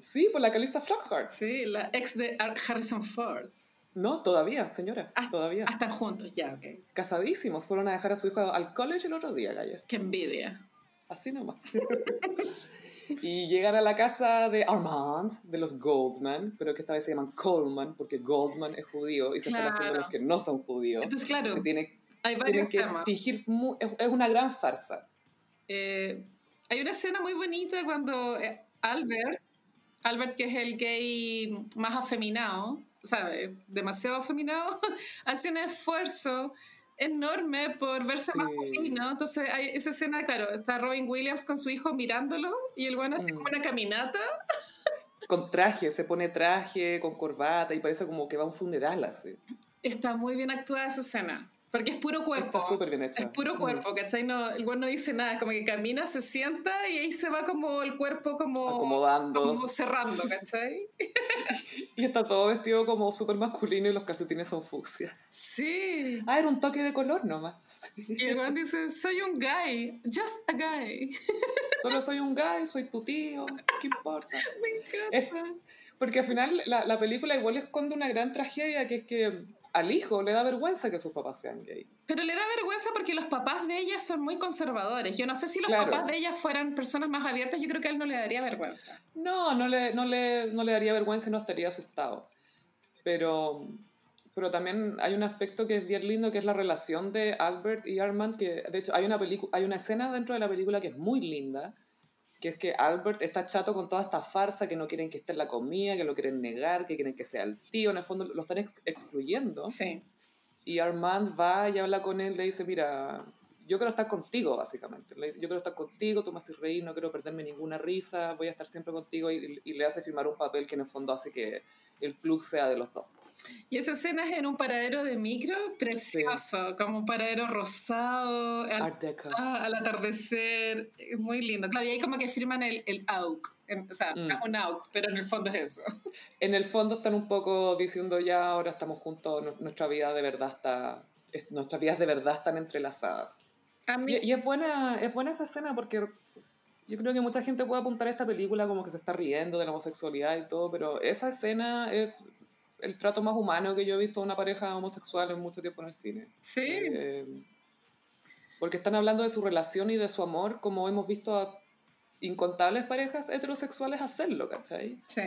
Sí, por la Calista Flockhart. sí, la ex de Ar- Harrison Ford. No, todavía, señora, Ah, todavía. ah, están juntos, ya, ok. Casadísimos, fueron a dejar a su hijo al college el otro día, galla. Qué envidia. Así nomás. y llegan a la casa de Armand, de los Goldman, pero que esta vez se llaman Coleman, porque Goldman es judío y se están haciendo los que no son judíos. Entonces, claro, Se tiene, hay tienen varios que temas. fingir, mu- es, es una gran farsa. Eh, hay una escena muy bonita cuando eh, Albert, Albert que es el gay más afeminado, o sea, eh, demasiado afeminado, hace un esfuerzo enorme por verse Sí. masculino. Entonces hay esa escena, claro, está Robin Williams con su hijo mirándolo y el bueno hace Mm. como una caminata. Con traje, se pone traje, con corbata y parece como que va a un funeral así. Está muy bien actuada esa escena. Porque es puro cuerpo. Está súper bien hecha. Es puro Mm. cuerpo, ¿cachai? No, el güey no dice nada, es como que camina, se sienta y ahí se va como el cuerpo como... Acomodando. Como cerrando, ¿cachai? Y está todo vestido como súper masculino y los calcetines son fucsia. Sí. Ah, era un toque de color nomás. Y el güey dice, soy un guy, just a guy. Solo soy un guy, soy tu tío, ¿qué importa? Me encanta. Porque al final la, la película igual esconde una gran tragedia que es que al hijo le da vergüenza que sus papás sean gay. Pero le da vergüenza porque los papás de ella son muy conservadores. Yo no sé si los Claro. papás de ella fueran personas más abiertas, yo creo que a él no le daría vergüenza. No, no le, no le, no le daría vergüenza y no estaría asustado. Pero, pero también hay un aspecto que es bien lindo, que es la relación de Albert y Armand, que de hecho hay una, hay una escena dentro de la película que es muy linda, que es que Albert está chato con toda esta farsa, que no quieren que esté en la comida, que lo quieren negar, que quieren que sea el tío, en el fondo lo están ex- excluyendo. Sí. Y Armand va y habla con él, le dice, mira, yo quiero estar contigo, básicamente. Le dice, yo quiero estar contigo, tú me haces reír, no quiero perderme ninguna risa, voy a estar siempre contigo y, y le hace firmar un papel que en el fondo hace que el club sea de los dos. Y esa escena es en un paradero de micro precioso, como un paradero rosado, al, Art Deco. ah, al atardecer, muy lindo. Claro, y ahí como que firman el, el AUC, en- o sea, Mm. un AUC, pero en el fondo es eso. En el fondo están un poco diciendo ya, ahora estamos juntos, nu- nuestra vida de verdad está, es- nuestras vidas de verdad están entrelazadas. A mí, Y, y es, buena, es buena esa escena porque yo creo que mucha gente puede apuntar a esta película como que se está riendo de la homosexualidad y todo, pero esa escena es el trato más humano que yo he visto de una pareja homosexual en mucho tiempo en el cine. sí, Eh, porque están hablando de su relación y de su amor como hemos visto a incontables parejas heterosexuales hacerlo, ¿cachai? sí.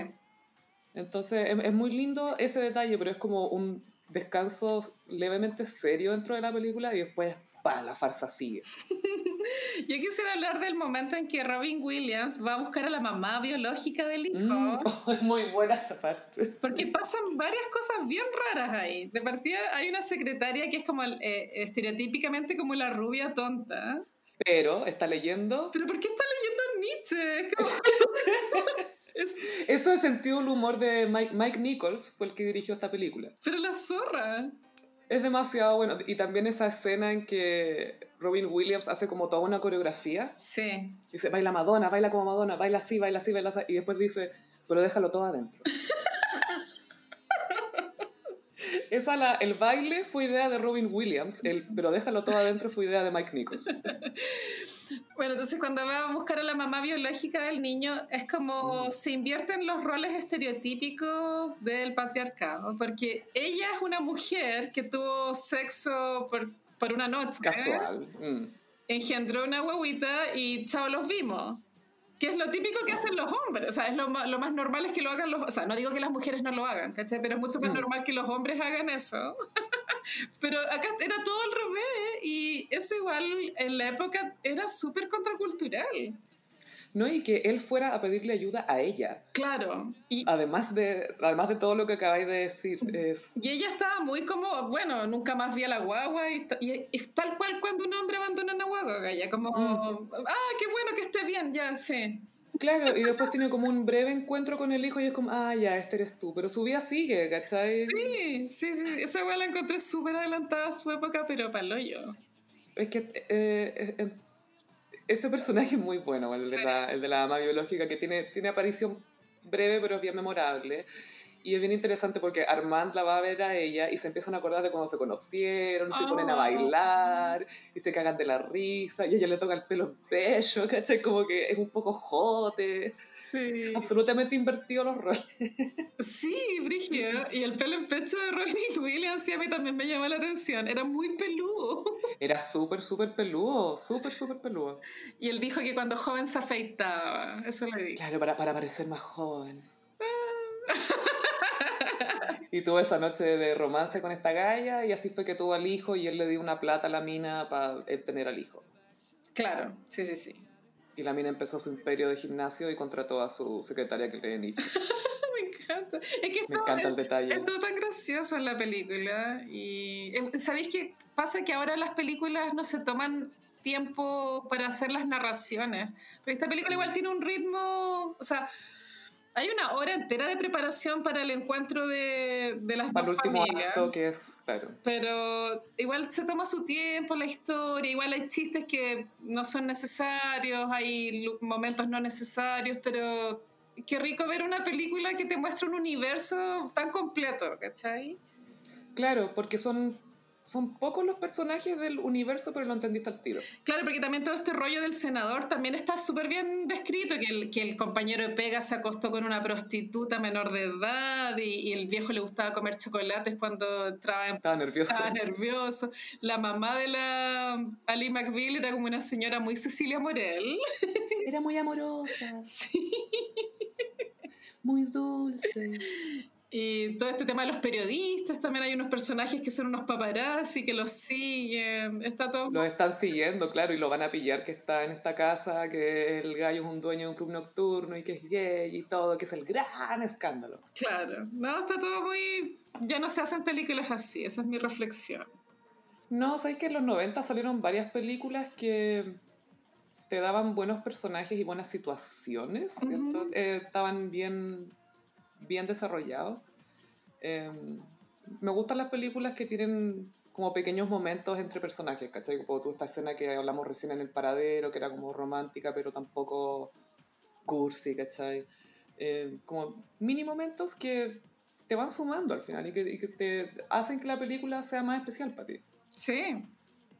Entonces es, es muy lindo ese detalle, pero es como un descanso levemente serio dentro de la película y después, pa, la farsa sigue. Yo quisiera hablar del momento en que Robin Williams va a buscar a la mamá biológica del hijo. Mm, es muy buena esa parte. Porque pasan varias cosas bien raras ahí. De partida hay una secretaria que es como eh, estereotípicamente como la rubia tonta. Pero está leyendo. ¿Pero por qué está leyendo Nietzsche? Es como- Es- Eso es sentido el humor de Mike, Mike Nichols, fue el que dirigió esta película. pero la zorra. Es demasiado bueno. Y también esa escena en que Robin Williams hace como toda una coreografía. Sí. Dice, baila Madonna, baila como Madonna, baila así, baila así, baila así. Y después dice, pero déjalo todo adentro. Esa la, el baile fue idea de Robin Williams, el pero déjalo todo adentro fue idea de Mike Nichols. Bueno, entonces cuando va a buscar a la mamá biológica del niño, es como se invierten los roles estereotípicos del patriarcado, porque ella es una mujer que tuvo sexo por, por una noche. Casual. Mm. engendró una huevita y chao, los vimos. Que es lo típico que hacen los hombres, o sea, es lo, lo más normal es que lo hagan los, o sea, no digo que las mujeres no lo hagan, ¿cachai? Pero es mucho más Mm. normal que los hombres hagan eso. Pero acá era todo al revés y eso igual en la época era súper contracultural. No, y que él fuera a pedirle ayuda a ella. Claro. Y, Además de, además de todo lo que acabáis de decir, es... y ella estaba muy como, bueno, nunca más vi a la guagua y, es tal cual cuando un hombre abandona una guagua, Gaya, como, Mm. ah, qué bueno que esté bien, ya, sí. Claro, y después tiene como un breve encuentro con el hijo y es como, ah, ya, este eres tú. Pero su vida sigue, ¿cachai? Sí, sí, sí, esa weá la encontré súper adelantada a su época, pero para yo. Es que eh, eh, ese personaje es muy bueno, el de, la, el de la ama biológica, que tiene, tiene aparición breve pero es bien memorable. Y es bien interesante porque Armand la va a ver a ella y se empiezan a acordar de cuando se conocieron, se ponen a Oh. bailar y se cagan de la risa y ella le toca el pelo en pecho, ¿cachai? Como que es un poco jote, Sí. absolutamente invertido los roles. Sí, Brígida. Y el pelo en pecho de Robin Williams sí, a mí también me llamó la atención. Era muy peludo. Era súper, súper peludo, súper, súper peludo. Y él dijo que cuando joven se afeitaba. Eso le dije. Claro, para, para parecer más joven. Y tuvo esa noche de romance con esta galla y así fue que tuvo al hijo y él le dio una plata a la mina para él tener al hijo. Claro, sí, sí, sí. Y la mina empezó su imperio de gimnasio y contrató a su secretaria que le dicho. Me encanta. Es que Me esto- encanta el es- detalle. Es todo tan gracioso en la película. Y eh, ¿sabéis qué pasa? Que ahora las películas no se toman tiempo para hacer las narraciones. Pero esta película igual tiene un ritmo, o sea, hay una hora entera de preparación para el encuentro de, de las Para el último familias. acto que es, claro. Pero igual se toma su tiempo la historia, igual hay chistes que no son necesarios, hay momentos no necesarios, pero qué rico ver una película que te muestra un universo tan completo, ¿cachai? Claro, porque son, son pocos los personajes del universo, pero lo entendiste al tiro. Claro, porque también todo este rollo del senador también está súper bien descrito, que el, que el compañero de pega se acostó con una prostituta menor de edad y, y el viejo le gustaba comer chocolates cuando entraba en Estaba nervioso. Estaba nervioso. La mamá de la Ali McBeal era como una señora muy Cecilia Morel. Era muy amorosa. Muy dulce. Y todo este tema de los periodistas, también hay unos personajes que son unos paparazzi que los siguen. Está todo. Lo están siguiendo, claro, y lo van a pillar que está en esta casa, que el gallo es un dueño de un club nocturno y que es gay y todo, que es el gran escándalo. Claro. No, está todo muy. Ya no se hacen películas así, esa es mi reflexión. No, sabes que en los 90 salieron varias películas que te daban buenos personajes y buenas situaciones, ¿cierto? Ujú. Eh, estaban bien, bien desarrollados. Eh, me gustan las películas que tienen como pequeños momentos entre personajes, ¿cachai? Como tú esta escena que hablamos recién en el paradero, que era como romántica, pero tampoco cursi, ¿cachai? Eh, como mini momentos que te van sumando al final y que, y te hacen que la película sea más especial para ti. Sí.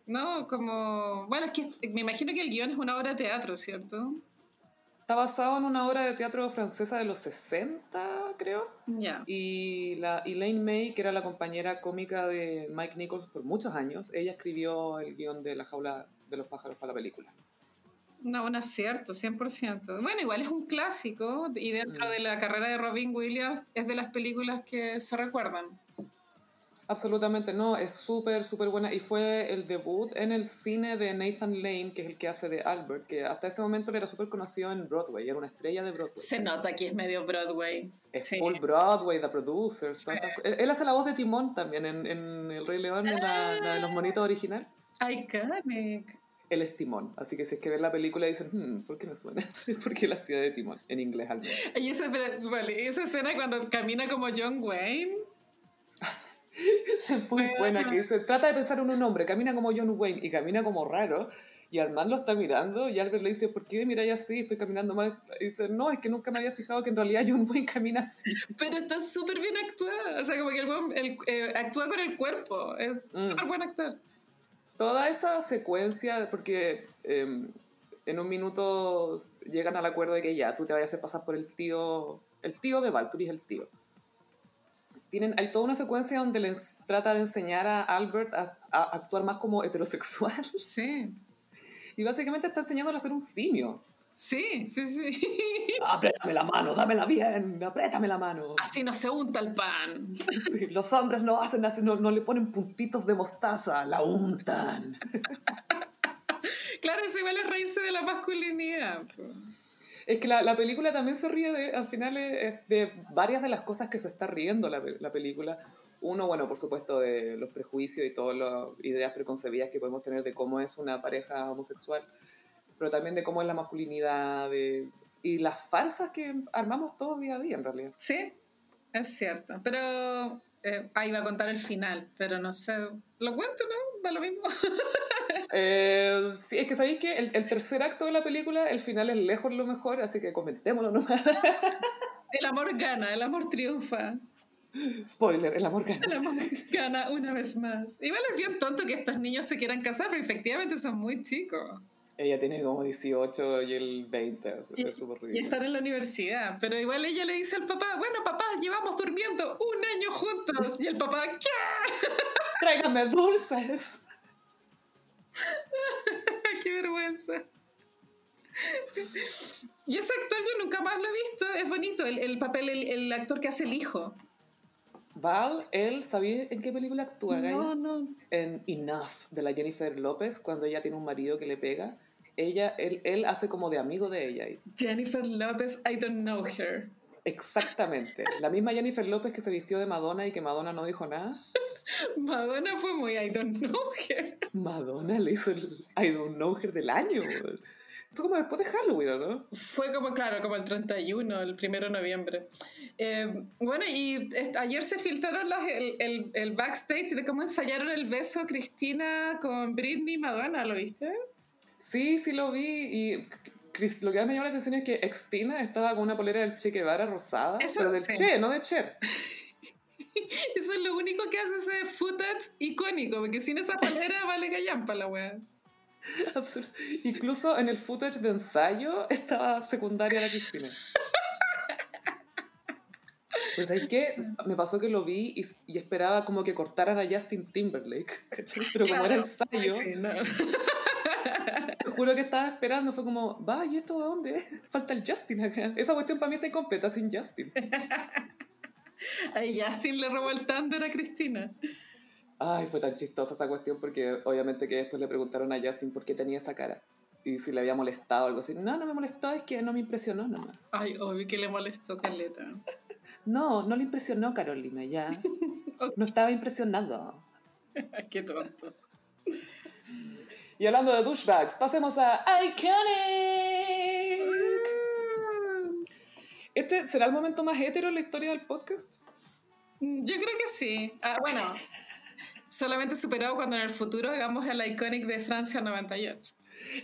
No, como. Bueno, es que me imagino que el guion es una obra de teatro, ¿cierto? Está basado en una obra de teatro francesa de los 60, creo. Ya. Y la Elaine May, que era la compañera cómica de Mike Nichols por muchos años, ella escribió el guion de La jaula de los pájaros para la película. No, un acierto, 100%. Bueno, igual es un clásico y dentro Mm. de la carrera de Robin Williams es de las películas que se recuerdan. Absolutamente no, es súper, súper buena. Y fue el debut en el cine de Nathan Lane, que es el que hace de Albert, que hasta ese momento era súper conocido en Broadway, era una estrella de Broadway. Se nota que es medio Broadway. Es Sí. full Broadway, The Producers. Sí. él, él hace la voz de Timón también en, en El Rey León, en la, la de los monitos original. Iconic. Él es Timón. Así que si es que ven la película y dicen, hmm, ¿por qué me suena? Es porque él hacía de Timón, en inglés al menos. Y esa, pero, vale, esa escena cuando camina como John Wayne. Es muy buena, que dice, trata de pensar en un hombre, camina como John Wayne y camina como raro. Y Armand lo está mirando y Albert le dice, ¿por qué me miráis así? Estoy caminando mal. Y dice, no, es que nunca me había fijado que en realidad John Wayne camina así. Pero está súper bien actuada. O sea, como que el, el- eh, actúa con el cuerpo. Es Mm. súper buen actor. Toda esa secuencia, porque eh, en un minuto llegan al acuerdo de que ya, tú te vayas a hacer pasar por el tío, el tío de Val, tú eres el tío. Tienen, hay toda una secuencia donde les trata de enseñar a Albert a, a actuar más como heterosexual Sí. y básicamente está enseñándole a ser un simio. Sí, sí, sí. Apriétame la mano, dámela bien, apriétame la mano. Así no se unta el pan. Sí, los hombres no hacen así, no, no le ponen puntitos de mostaza, la untan. Claro, eso igual es reírse de la masculinidad. Es que la, la película también se ríe de, al final es de varias de las cosas que se está riendo la, la película. Uno, bueno, por supuesto, de los prejuicios y todas las ideas preconcebidas que podemos tener de cómo es una pareja homosexual, pero también de cómo es la masculinidad de, y las farsas que armamos todos día a día, en realidad. Sí, es cierto. Pero eh, ahí va a contar el final, pero no sé. ¿Lo cuento, no? Da lo mismo. Eh, sí, es que sabéis que el, el tercer acto de la película, el final es lejos lo mejor, así que comentémoslo nomás. El amor gana, el amor triunfa. Spoiler, el amor gana. El amor gana una vez más. Igual es bien tonto que estos niños se quieran casar, pero efectivamente son muy chicos. Ella tiene como 18 y él 20, es Y, súper y ridículo. están en la universidad. Pero igual ella le dice al papá, bueno, papá, llevamos durmiendo un año juntos. Y el papá, ¿qué? Tráigame dulces. ¡Qué vergüenza! Y ese actor yo nunca más lo he visto. Es bonito el, el papel, el, el actor que hace el hijo. Val, él, ¿sabía en qué película actúa, Gaia? No, no. En Enough, de la Jennifer López, cuando ella tiene un marido que le pega. Ella, él, él hace como de amigo de ella. Jennifer Lopez, I don't know her. Exactamente. La misma Jennifer López que se vistió de Madonna y que Madonna no dijo nada. Madonna fue muy I don't know her. Madonna le hizo el I don't know her del año. Fue como después de Halloween, ¿o ¿no? Fue como, claro, como el 31, el 1 de noviembre. Eh, bueno, y ayer se filtraron las- el, el, el backstage de cómo ensayaron el beso Cristina con Britney y Madonna, ¿lo viste? Sí, sí lo vi y lo que más me llamó la atención es que Extina estaba con una polera del Che Guevara rosada, Eso pero del. Che, no de Cher. Eso es lo único que hace ese footage icónico, porque sin esa polera vale callampa la wea. Absurdo. Incluso en el footage de ensayo estaba secundaria la Cristina. Pero ¿sabéis qué? Me pasó que lo vi y, y esperaba como que cortaran a Justin Timberlake. ¿cachai? Pero como era ensayo, sí, sí, no. Juro que estaba esperando. Fue como, va, ¿y esto de dónde? Falta el Justin acá. Esa cuestión para mí está incompleta sin Justin. Ay, Justin le robó el tándem a Cristina. Ay, fue tan chistosa esa cuestión porque obviamente que después le preguntaron a Justin por qué tenía esa cara. Y si le había molestado o algo así. No, no me molestó, es que no me impresionó nomás. Ay, obvio que le molestó Caleta. No, no le impresionó Carolina, ya. No estaba impresionado. Qué tonto. Y hablando de douchebags, pasemos a Iconic. ¿Este será el momento más hetero en la historia del podcast? Yo creo que sí. Ah, bueno, solamente superado cuando en el futuro hagamos el Iconic de Francia 98.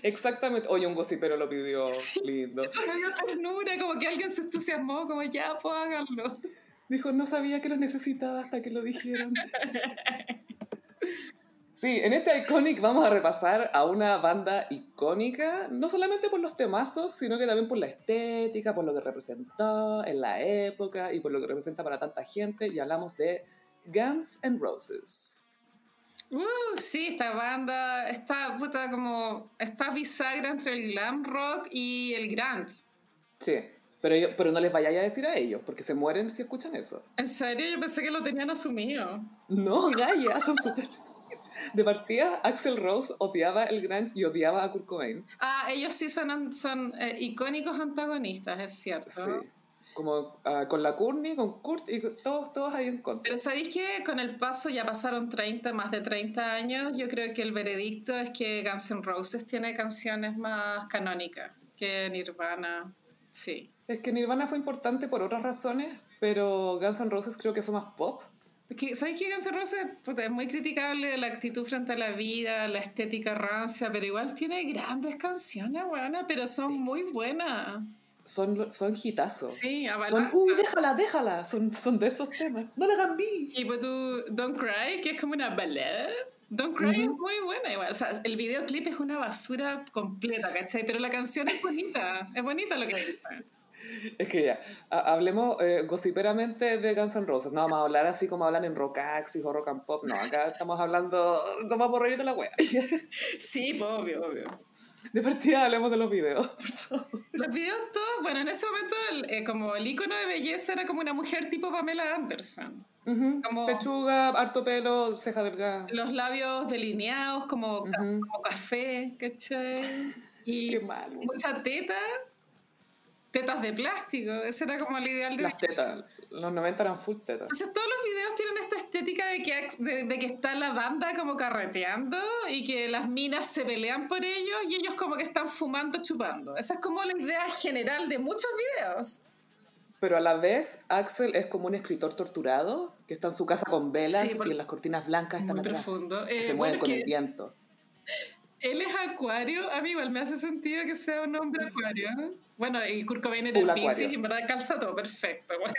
Exactamente. Oye, un gossipero lo pidió. Lindo. Eso me dio ternura, como que alguien se entusiasmó, como ya, pues háganlo. Dijo, no sabía que lo necesitaba hasta que lo dijeron. Sí, en este Iconic vamos a repasar a una banda icónica, no solamente por los temazos, sino que también por la estética, por lo que representó en la época y por lo que representa para tanta gente. Y hablamos de Guns N' Roses. Uh, sí, esta banda está puta como. Está bisagra entre el glam rock y el grand. Sí, pero, yo- pero no les vayáis a decir a ellos, porque se mueren si escuchan eso. En serio, yo pensé que lo tenían asumido. No, Gaia, son súper... De partida, Axel Rose odiaba el grunge y odiaba a Kurt Cobain. Ah, ellos sí son, son eh, icónicos antagonistas, es cierto. Sí. Como ah, con la Courtney, con Kurt y con- todos, todos ahí en contra. Pero ¿sabéis que con el paso ya pasaron 30, más de 30 años? Yo creo que el veredicto es que Guns N' Roses tiene canciones más canónicas que Nirvana. Sí. Es que Nirvana fue importante por otras razones, pero Guns N' Roses creo que fue más pop. Porque, ¿Sabéis que Guns N' Roses puta, es muy criticable la actitud frente a la vida, la estética rancia, pero igual tiene grandes canciones, buenas, pero son muy buenas. Son, son hitazos. Sí, son, uy, déjala, déjala. Son, son de esos temas. No la cambié. Y pues tú, Don't Cry, que es como una balada. Don't Cry es Ujú. muy buena igual. O sea, el videoclip es una basura completa, ¿cachai? Pero la canción es bonita. Es bonita lo que dice. Es que ya, ha- hablemos eh, gossiperamente de Guns N' Roses. No vamos a hablar así como hablan en Rock Axis o Rock and Pop. No, acá estamos hablando, nos vamos a reír de la wea. Sí, pues, obvio, obvio. De partida hablemos de los videos. Los videos todos, bueno, en ese momento el, eh, como el icono de belleza era como una mujer tipo Pamela Anderson. Ujú. Como- Pechuga, harto pelo, ceja delgada. Los labios delineados como, ca- Ujú. como café, ¿cachai? Y Qué mal. mucha teta, tetas de plástico, ese era como el ideal de Las tetas. Los 90 eran full tetas. Entonces todos los videos tienen esta estética de que, de, de que está la banda como carreteando y que las minas se pelean por ellos y ellos como que están fumando, chupando. Esa es como la idea general de muchos videos. Pero a la vez, Axel es como un escritor torturado que está en su casa con velas Sí, y en las cortinas blancas están atrás. profundo. que Eh, se bueno, mueven es con el viento. Él es acuario, a mí igual me hace sentido que sea un hombre acuario. Bueno, y Kurt Cobain era el acuario. y en verdad calza todo perfecto. bueno.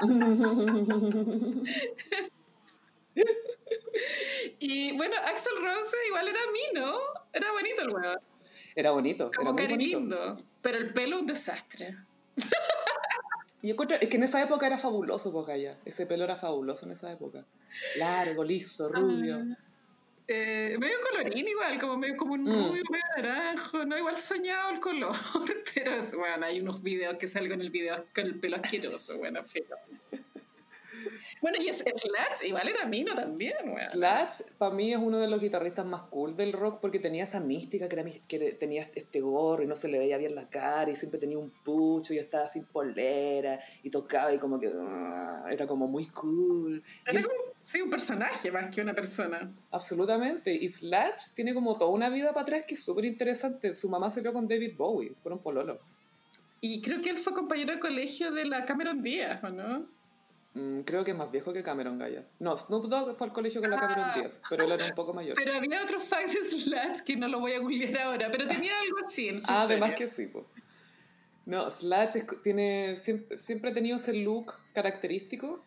y bueno, Axel Rose igual era mino, era bonito el weón. Era bonito, era Como muy cari bonito. lindo. Pero el pelo un desastre. Y yo encuentro, es que en esa época era fabuloso, Pocaya. Ese pelo era fabuloso en esa época. Largo, liso, rubio. Eh, medio colorín igual, como medio como un Mm. rubio, medio naranjo, no igual soñado el color, pero bueno, hay unos videos que salgo en el video con el pelo asqueroso, bueno, feo. Bueno, y es, Slash igual era mino también, bueno. Slash, para mí, es uno de los guitarristas más cool del rock porque tenía esa mística que, era, que tenía este gorro y no se le veía bien la cara y siempre tenía un pucho y estaba sin polera y tocaba y como que ah, era como muy cool. Y Era como, sí, un personaje más que una persona. absolutamente. Y Slash tiene como toda una vida para atrás que es súper interesante. Su mamá salió con David Bowie, fueron pololo. Y creo que él fue compañero de colegio de la Cameron Díaz, ¿o no? Mm, creo que es más viejo que Cameron Gaya. No, Snoop Dogg fue al colegio con la Cameron Ah. Díaz, pero él era un poco mayor. Pero había otro fact de Slash que no lo voy a googlear ahora, pero tenía algo así en su Ah, además que sí, po. No, Slash es- tiene, siempre, siempre ha tenido ese look característico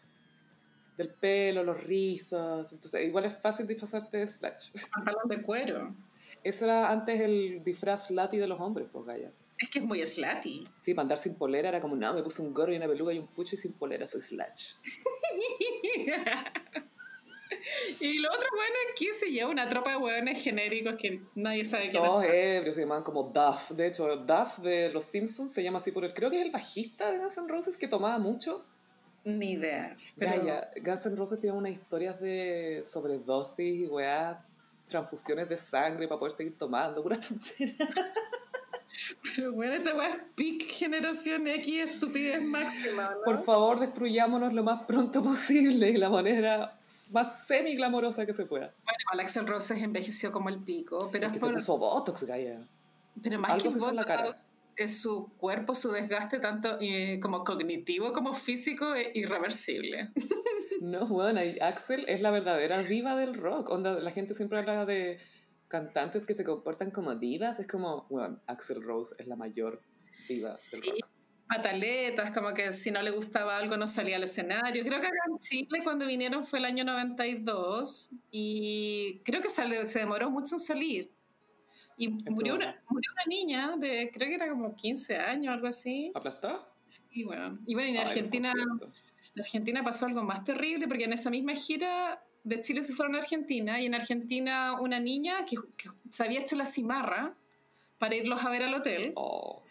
del pelo, los rizos. Entonces, igual es fácil disfrazarte de Slash. Pantalón de cuero. Ese era antes el disfraz lati de los hombres, pues, Gaya. Es que es muy slutty. Sí, para andar sin polera era como, no, me puse un gorro y una peluca y un pucho y sin polera, soy Slash. y lo otro bueno es que se lleva una tropa de hueones genéricos que nadie sabe quiénes Todos son. ebrios, se llamaban como Duff. De hecho, Duff de Los Simpsons se llama así por el... Creo que es el bajista de Guns N' Roses que tomaba mucho. Ni idea. Pero Guns N' Roses tiene unas historias de sobredosis y weá, transfusiones de sangre para poder seguir tomando, pura tontera. Pero bueno, esta weá es peak generación X, estupidez máxima, ¿no? Por favor, destruyámonos lo más pronto posible y la manera más semi-glamorosa que se pueda. Bueno, igual Axel Roses envejeció como el pico, pero Es es que se por, puso Botox, Gaya. pero más algo que se en la cara. Botox, es su cuerpo, su desgaste tanto eh, como cognitivo como físico es irreversible. No, bueno, Axel es la verdadera diva del rock. Onda, la gente siempre habla de cantantes que se comportan como divas. Es como, bueno, Axel Rose es la mayor diva del Sí, rock. pataletas, como que si no le gustaba algo no salía al escenario. Creo que acá en Chile cuando vinieron fue el año 92 y creo que sale- se demoró mucho en salir. Y murió una, murió una niña de, creo que era como 15 años, algo así. ¿Aplastado? Sí, bueno. Y bueno, en Ay, Argentina, en Argentina pasó algo más terrible porque en esa misma gira de Chile se fueron a Argentina y en Argentina una niña que, que se había hecho la cimarra para irlos a ver al hotel Oh.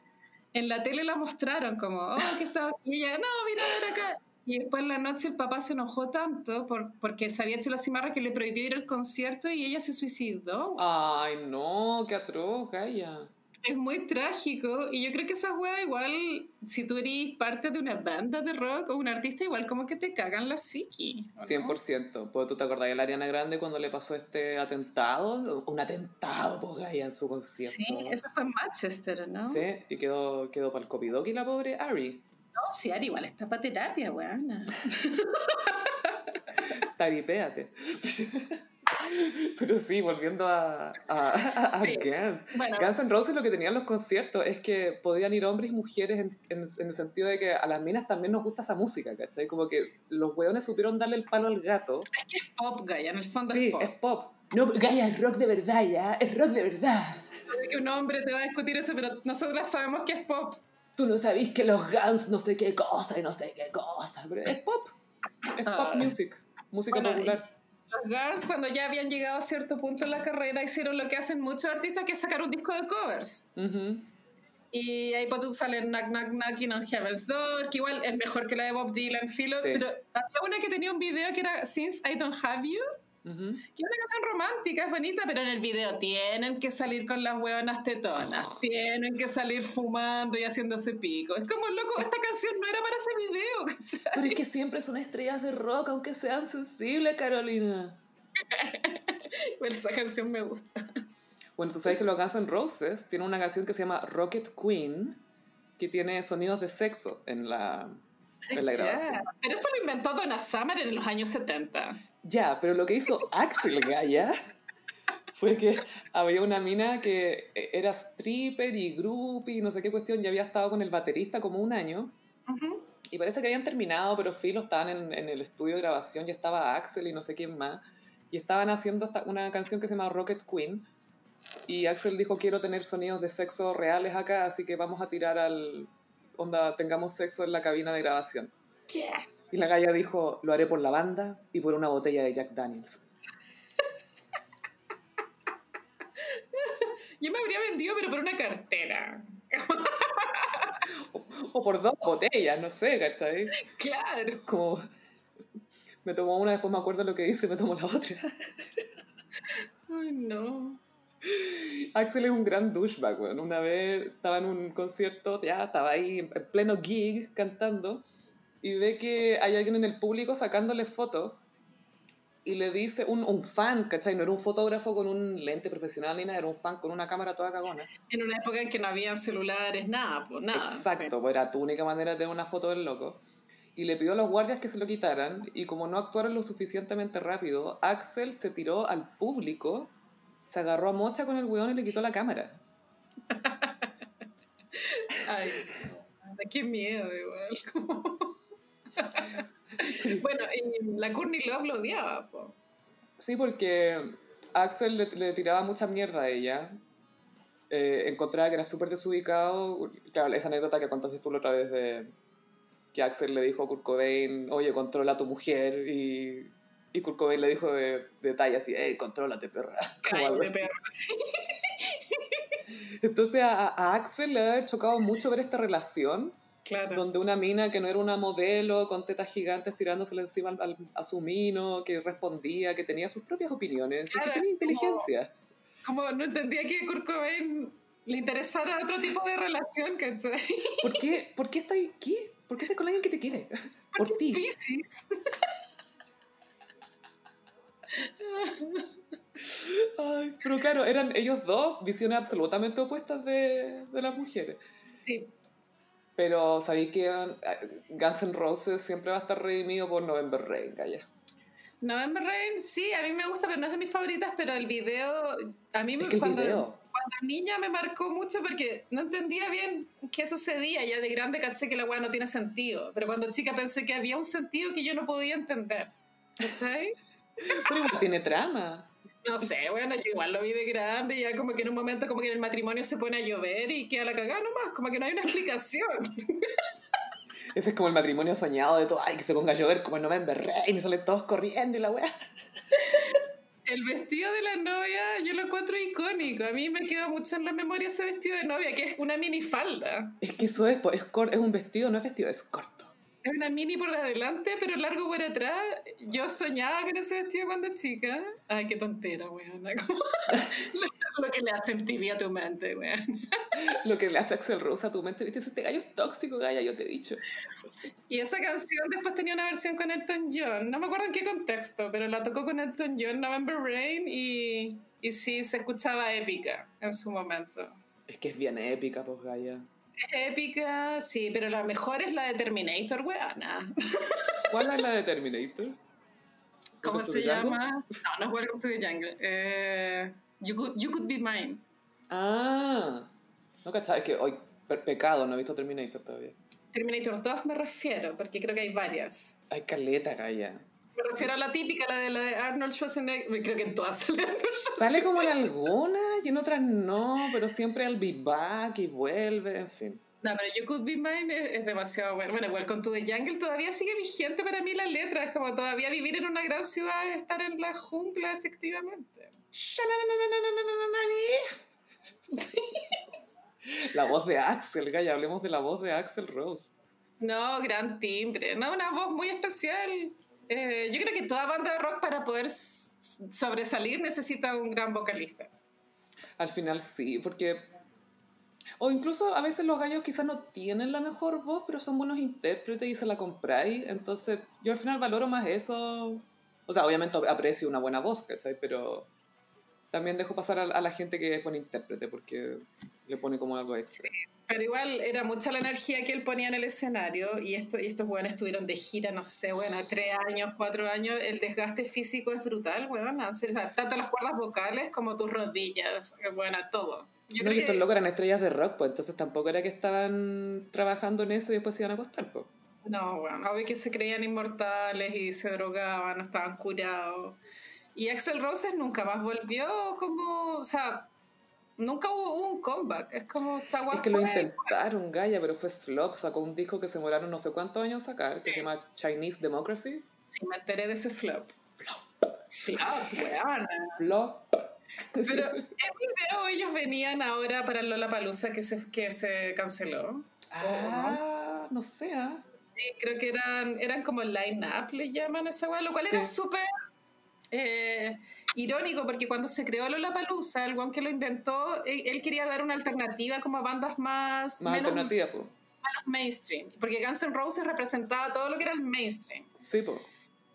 en la tele la mostraron como, oh, que estaba... Y ella, no, mira, a ver acá. Y después en la noche el papá se enojó tanto por, porque se había hecho la cimarra que le prohibió ir al concierto y ella se suicidó. Ay, no, qué atroz, Gaya. Es muy trágico. Y yo creo que esa wea igual, si tú eres parte de una banda de rock o un artista, igual como que te cagan la psiqui. ¿o no? 100%. Pues tú te acordás de la Ariana Grande cuando le pasó este atentado, un atentado, pues Gaya, en su concierto. Sí, eso fue en Manchester, ¿no? Sí, y quedó, quedó para el copidoki la pobre Ari. No, sí, Ari, igual está para terapia, weana. Taripéate. Pero sí, volviendo a, a, a- a Sí. Guns. Bueno. Guns N' Roses lo que tenían los conciertos es que podían ir hombres y mujeres en, en- en el sentido de que a las minas también nos gusta esa música, ¿cachai? Como que los weones supieron darle el palo al gato. Es que es pop, Gaia, en el fondo Sí, es pop. es pop. No, Gaia, es rock de verdad, ya. Es rock de verdad. Sé que un hombre te va a discutir eso, pero nosotras sabemos que es pop. Tú no sabís que los Guns no sé qué cosa y no sé qué cosa, pero es pop. Es pop Ah. music, música Bueno, popular. Los Guns, cuando ya habían llegado a cierto punto en la carrera, hicieron lo que hacen muchos artistas, que es sacar un disco de covers. Y ahí pues sale Knock Knock Knocking on Heaven's Door, que igual es mejor que la de Bob Dylan, Philo, pero había una que tenía un video que era Since I Don't Have You, que es una canción romántica, es bonita, pero en el video tienen que salir con las huevonas tetonas, tienen que salir fumando y haciéndose pico. Es como, loco, esta canción no era para ese video. Pero es que siempre son estrellas de rock, aunque sean sensibles, Carolina. bueno, esa canción me gusta. Bueno, tú sabes que los Guns N' Roses tiene una canción que se llama Rocket Queen, que tiene sonidos de sexo en la, en la grabación. Pero eso lo inventó Donna Summer en los años 70. Ya, pero lo que hizo Axel Gaia fue que había una mina que era stripper y groupie y no sé qué cuestión, ya había estado con el baterista como un año. Y parece que habían terminado, pero Phil estaban en, en, el estudio de grabación, ya estaba Axel y no sé quién más. Y estaban haciendo una canción que se llama Rocket Queen. Y Axel dijo, quiero tener sonidos de sexo reales acá, así que vamos a tirar al... Onda, tengamos sexo en la cabina de grabación. ¿Qué? Y la galla dijo, lo haré por la banda y por una botella de Jack Daniels. Yo me habría vendido, pero por una cartera. o, por dos botellas, no sé, ¿cachai? Claro. Como me tomó una, después me acuerdo lo que hice, me tomó la otra. Ay, no. Axel es un gran douchebag, bueno. Una vez estaba en un concierto, ya estaba ahí en pleno gig cantando y ve que hay alguien en el público sacándole fotos y le dice, un, un fan, ¿cachai? No era un fotógrafo con un lente profesional ni nada, era un fan con una cámara toda cagona. En una época en que no había celulares, nada, pues nada. Exacto, pues era tu única manera de tener una foto del loco. Y le pidió a los guardias que se lo quitaran y como no actuaron lo suficientemente rápido, Axel se tiró al público, se agarró a mocha con el weón y le quitó la cámara. Ay, qué miedo igual. bueno, y la Courtney Love lo odiaba, Sí, porque Axel le, tiraba mucha mierda a ella. Eh, encontraba que era súper desubicado. Claro, esa anécdota que contaste tú la otra vez de que Axel le dijo a Kurt Cobain, oye, controla a tu mujer. Y, y Kurt Cobain le dijo de, detalle así, hey, contrólate, perra. perra. Entonces a, a, Axel le ha chocado mucho ver esta relación donde una mina que no era una modelo con tetas gigantes tirándosele encima a su mino, que respondía, que tenía sus propias opiniones, que tenía inteligencia. Como, no entendía que Kurt Cobain le interesara otro tipo de relación, ¿Por qué, ¿Por qué estás aquí? ¿Por qué estás con alguien que te quiere? Por ti. Ay, pero claro, eran ellos dos visiones absolutamente opuestas de, de las mujeres. Sí. Pero sabéis que Guns N' Roses siempre va a estar redimido por November Rain, calla. November Rain, sí, a mí me gusta, pero no es de mis favoritas, pero el video, a mí me, cuando, cuando niña me marcó mucho porque no entendía bien qué sucedía, ya de grande caché que la weá no tiene sentido, pero cuando chica pensé que había un sentido que yo no podía entender, ¿sabes? Pero igual tiene trama. No sé, bueno, yo igual lo vi de grande, ya como que en un momento como que en el matrimonio se pone a llover y queda la cagada nomás, como que no hay una explicación. Ese es como el matrimonio soñado de todo, ay, que se ponga a llover como en November Rain y salen todos corriendo y la weá. El vestido de la novia yo lo encuentro icónico. A mí me queda mucho en la memoria ese vestido de novia, que es una minifalda. Es que eso es, es, es un vestido, no es vestido, es corto. Es una mini por adelante, pero largo por atrás. Yo soñaba con ese vestido cuando chica. Ay, qué tontera, weón. lo, que le hace MTV a tu mente, weón. lo que le hace Axel Rose a tu mente. Viste, este gallo es tóxico, Gaya, yo te he dicho. Y esa canción después tenía una versión con Elton John. No me acuerdo en qué contexto, pero la tocó con Elton John, November Rain, y, y sí, se escuchaba épica en su momento. Es que es bien épica, pues, Gaya. Es épica, sí, pero la mejor es la de Terminator, weona. ¿Cuál es la de Terminator? ¿Cómo se llama? No, no es Welcome to the Jungle. Eh, you, could, you Could Be Mine. Ah, no cachai, es que hoy, pecado, no he visto Terminator todavía. Terminator 2 me refiero, porque creo que hay varias. Hay caleta, calla. Me refiero a la típica, la de, la de Arnold Schwarzenegger. Creo que en todas sale Arnold Schwarzenegger. Sale como en algunas y en otras no, pero siempre al be back y vuelve, en fin. No, pero You Could Be Mine es, es demasiado bueno. Bueno, igual con tu The Jungle todavía sigue vigente para mí la letra. Es como todavía vivir en una gran ciudad es estar en la jungla, efectivamente. La voz de Axel, Gaya, hablemos de la voz de Axel Rose. No, gran timbre. No, una voz muy especial. Eh, yo creo que toda banda de rock para poder sobresalir necesita un gran vocalista. Al final sí, porque... O incluso a veces los gallos quizás no tienen la mejor voz, pero son buenos intérpretes y se la compráis. Entonces yo al final valoro más eso. O sea, obviamente aprecio una buena voz, ¿cachai? Pero también dejo pasar a, a la gente que es buen intérprete porque le pone como algo extra. Pero igual era mucha la energía que él ponía en el escenario y, esto, y estos buenos estuvieron de gira, no sé, bueno, tres años, cuatro años. El desgaste físico es brutal, bueno, o sea, tanto las cuerdas vocales como tus rodillas, bueno, todo. Yo no, y creo estos que- locos eran estrellas de rock, pues entonces tampoco era que estaban trabajando en eso y después se iban a acostar, pues. No, bueno, obvio que se creían inmortales y se drogaban, estaban curados. Y Axel Roses nunca más volvió como, o sea, nunca hubo un comeback. Es como esta Es guapa que lo intentaron, Gaia, pero fue flop. Sacó un disco que se demoraron no sé cuántos años en sacar, que se llama Chinese Democracy. Sí, me enteré de ese flop. Flop, weona. Flop. Pero en video ellos venían ahora para el Lollapalooza que se, que se canceló. Ah, no sé, ah. Sí, creo que eran, eran como line-up, le llaman a esa weá, lo cual era súper eh, irónico porque cuando se creó Lollapalooza, el one que lo inventó, él, él quería dar una alternativa como a bandas más, Más menos, alternativa, pues. menos mainstream, porque Guns N' Roses representaba todo lo que era el mainstream. Sí, pues.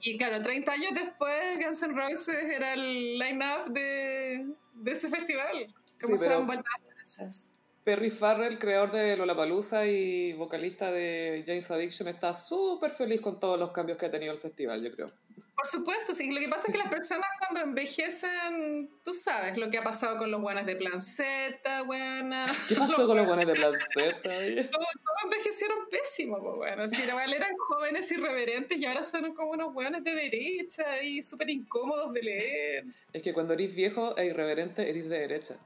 Y claro, 30 años después, Guns N' Roses era el line-up de, de ese festival. Como Sí, se pero- vueltas cosas. Perry Farrell, creador de Lollapalooza y vocalista de James Addiction, está súper feliz con todos los cambios que ha tenido el festival, yo creo. Por supuesto, sí. Lo que pasa es que las personas cuando envejecen, tú sabes lo que ha pasado con los buenos de Plan Z, buena. ¿Qué pasó con los buenos de Placeta? oye? Todos, todos envejecieron pésimo, pues bueno. Si igual eran jóvenes irreverentes y ahora son como unos buenos de derecha y súper incómodos de leer. Es que cuando eres viejo e irreverente, eres de derecha.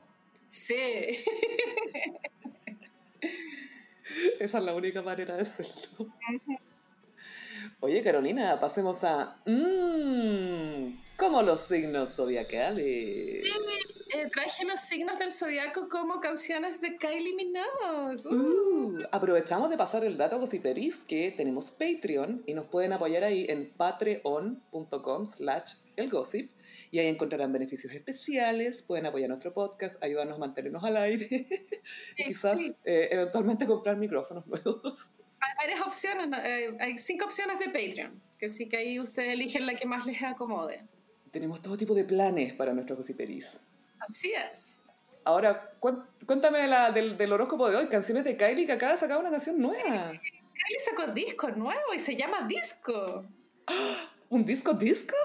Sí. Esa es la única manera de serlo. Oye, Carolina, pasemos a... Mmm, como los signos zodiacales. Eh, traje los signos del zodiaco como canciones de Kylie Minogue. Uh. Uh, aprovechamos de pasar el dato a Gossiperis que tenemos Patreon y nos pueden apoyar ahí en patreon.com slash elgossip y ahí encontrarán beneficios especiales, pueden apoyar nuestro podcast, ayudarnos a mantenernos al aire y quizás sí. eh, eventualmente comprar micrófonos nuevos. Hay varias opciones. Eh, hay cinco opciones de Patreon, que sí que ahí ustedes eligen la que más les acomode. Tenemos todo tipo de planes para nuestros Gossiperis. Así es. Ahora, cuéntame la, del, del horóscopo de hoy, canciones de Kylie que acaba de sacar una canción nueva. Kylie sacó disco nuevo y se llama Disco. ¿Un disco disco?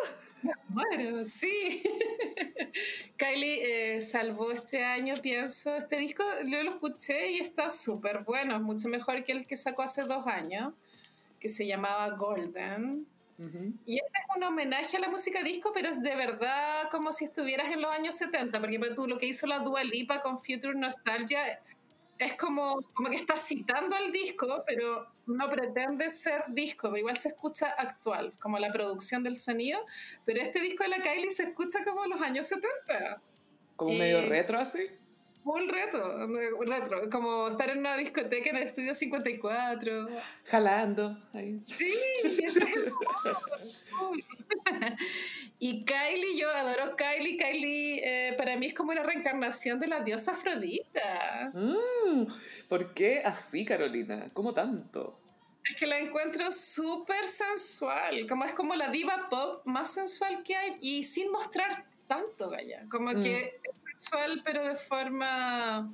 Bueno, sí. Kylie eh, salvó este año, pienso. Este disco yo lo escuché y está súper bueno. Mucho mejor que el que sacó hace dos años, que se llamaba Golden. Y este es un homenaje a la música disco, pero es de verdad como si estuvieras en los años 70, porque pues, tú lo que hizo la Dua Lipa con Future Nostalgia es como, como que está citando al disco, pero no pretende ser disco, pero igual se escucha actual, como la producción del sonido, pero este disco de la Kylie se escucha como los años 70. Como Eh, medio retro así. Full reto, retro, como estar en una discoteca en el estudio 54. Jalando. Ahí. Sí, Y Kylie, yo adoro Kylie. Kylie eh, para mí es como la reencarnación de la diosa Afrodita. Mm, ¿Por qué así, Carolina? ¿Cómo tanto? Es que la encuentro súper sensual, como es como la diva pop más sensual que hay y sin mostrar tanto, vaya. Como Mm. que es sensual pero de forma...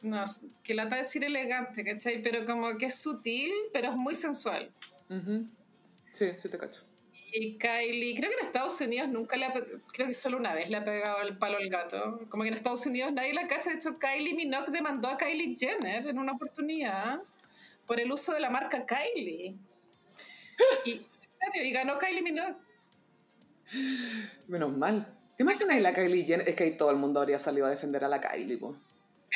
No, que lata decir elegante, ¿cachai? Pero como que es sutil, pero es muy sensual. Ujú. Sí, sí te cacho. Y Kylie, creo que en Estados Unidos nunca le ha, pe- creo que solo una vez le ha pegado el palo al gato. Como que en Estados Unidos nadie la cacha. De hecho, Kylie Minogue demandó a Kylie Jenner en una oportunidad por el uso de la marca Kylie. Y, en serio, y ganó Kylie Minogue. Menos mal. ¿Te imaginas la Kylie Jenner? Es que ahí todo el mundo habría salido a defender a la Kylie, po.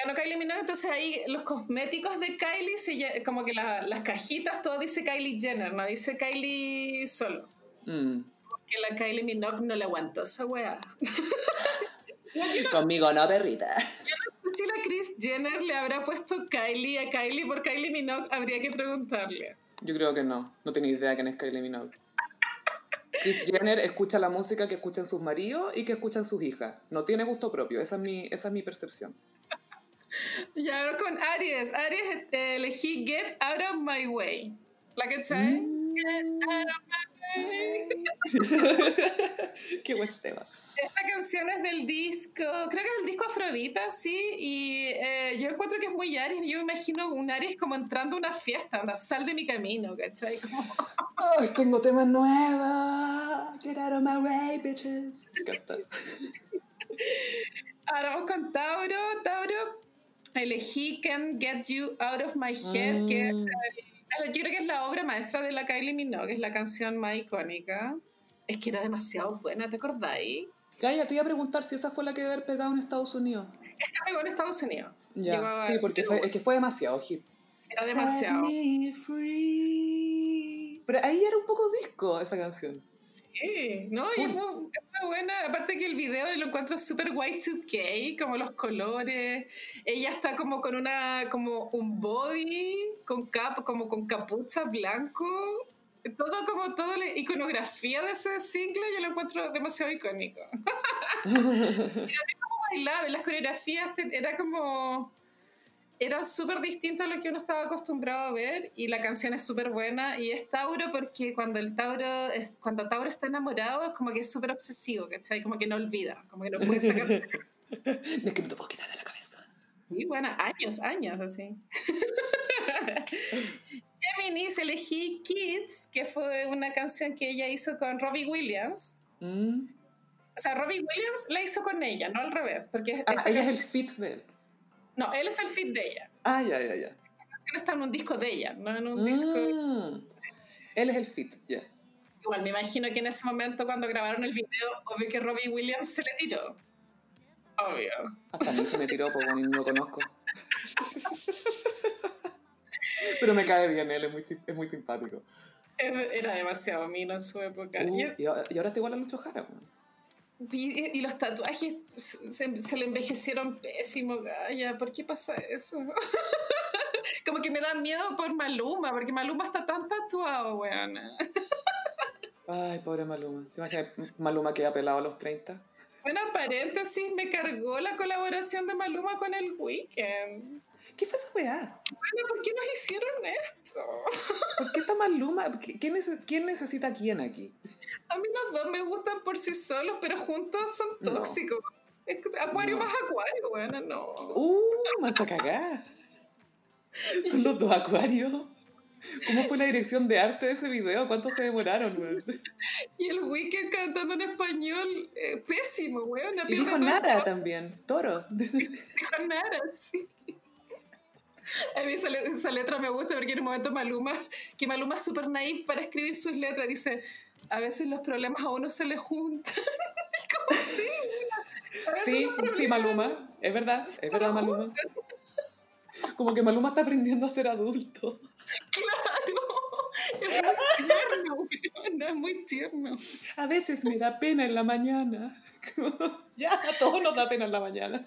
Ganó Kylie Minogue, entonces ahí los cosméticos de Kylie, se, como que las cajitas, todo dice Kylie Jenner, no dice Kylie solo. Mm. Porque la Kylie Minogue no le aguantó esa weá. Conmigo no, perrita. Yo no sé si la Kris Jenner le habrá puesto Kylie a Kylie por Kylie Minogue, habría que preguntarle. Yo creo que no, no tengo idea quién es Kylie Minogue. Kris Jenner escucha la música que escuchan sus maridos y que escuchan sus hijas. No tiene gusto propio, esa es mi, esa es mi percepción. Y ahora con Aries. Aries eh, elegí Get Out of My Way. ¿La que sabes? Get Out of My Way. Qué buen tema. Esta canción es del disco, creo que es el disco Afrodita, sí, y eh, yo encuentro que es muy Aries, yo me imagino un Aries como entrando a una fiesta, una sal de mi camino, ¿cachai? Como... ¡Ay, tengo temas nuevos! Get out of my way, bitches. Ahora vamos con Tauro. Tauro, elegí Can't Get You Out of My Head, que es mm. yo creo que es la obra maestra de la Kylie Minogue, es la canción más icónica. Es que era demasiado buena, ¿te acordáis? Calla, te iba a preguntar si esa fue la que debe haber pegado en Estados Unidos. Esta pegó en Estados Unidos. Ya, sí, porque fue, es que fue demasiado hit. Era demasiado. Pero ahí era un poco disco esa canción. Sí, no, y es muy, buena. Aparte que el video lo encuentro súper Y2K, como los colores. Ella está como con una, como un body, con cap, como con capucha blanco todo como toda la iconografía de ese single yo lo encuentro demasiado icónico. y también como bailaba, las coreografías era como era súper distinto a lo que uno estaba acostumbrado a ver y la canción es súper buena y es Tauro porque cuando el Tauro es, cuando Tauro está enamorado es como que es súper obsesivo, ¿cachai? Como que no olvida, como que no puede sacar... es que no te puedo quitar de la cabeza. Sí, bueno, años, años así. Géminis elegí Kids, que fue una canción que ella hizo con Robbie Williams. Mm. O sea, Robbie Williams la hizo con ella, no al revés. Porque ah, ella es el fit de él. No, él es el fit de ella. Ah, ya, ya, ya. La canción está en un disco de ella, no en un disco. Mm. Él es el fit, ya. Igual me imagino que en ese momento, cuando grabaron el video, obvio que Robbie Williams se le tiró. Obvio. Hasta a mí se me tiró porque no lo conozco. Pero me cae bien él, es muy, es muy simpático. Era demasiado mino en su época. Uh, y, ahora está igual a Lucho Jara. Y, y, los tatuajes se, se, le envejecieron pésimo, Gaya. ¿Por qué pasa eso? Como que me da miedo por Maluma, porque Maluma está tan tatuado, weón. Ay, pobre Maluma. ¿Te imaginas Maluma que ha pelado a los 30? Bueno, paréntesis, me cargó la colaboración de Maluma con el Weekend. ¿Qué fue esa weá? Bueno, ¿por qué nos hicieron esto? ¿Por qué está Maluma? ¿Quién, ¿Quién necesita a quién aquí? A mí los dos me gustan por sí solos, pero juntos son tóxicos. Acuario más acuario, bueno, no. Uh, más a cagar. Son los dos acuarios. ¿Cómo fue la dirección de arte de ese video? ¿Cuánto se demoraron, weón? Y el Weekend cantando en español, eh, pésimo, weón. Y dijo nada también, toro. Dijo nada, sí. A mí esa, letra me gusta porque en un momento Maluma, que Maluma es súper naif para escribir sus letras, dice, a veces los problemas a uno se le juntan. como, sí, sí, sí, Maluma, es verdad, es verdad Maluma. Como que Maluma está aprendiendo a ser adulto. Claro, es muy tierno, no, es muy tierno. A veces me da pena en la mañana. ya, a todos nos da pena en la mañana.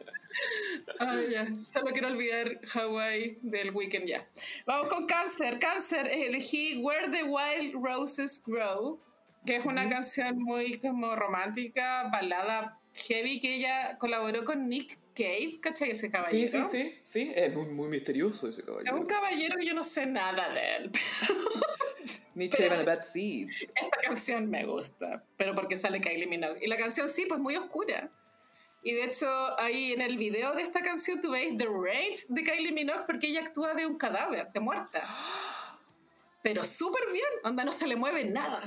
Ah, ya. Solo quiero olvidar Hawaii del weekend ya. Vamos con Cáncer. Cáncer, elegí Where the Wild Roses Grow, que es una canción muy como romántica, balada heavy, que ella colaboró con Nick Cave, ¿cachai ese caballero? Sí, sí, sí, sí, es muy, muy misterioso ese caballero. Es un caballero que yo no sé nada de él. Nick Cave and the Bad Seeds. Esta canción me gusta, pero porque sale Kylie Minogue. Y la canción sí, pues muy oscura. Y de hecho, ahí en el video de esta canción tú veis The Rage de Kylie Minogue porque ella actúa de un cadáver, de muerta. Pero súper bien, onda no se le mueve nada.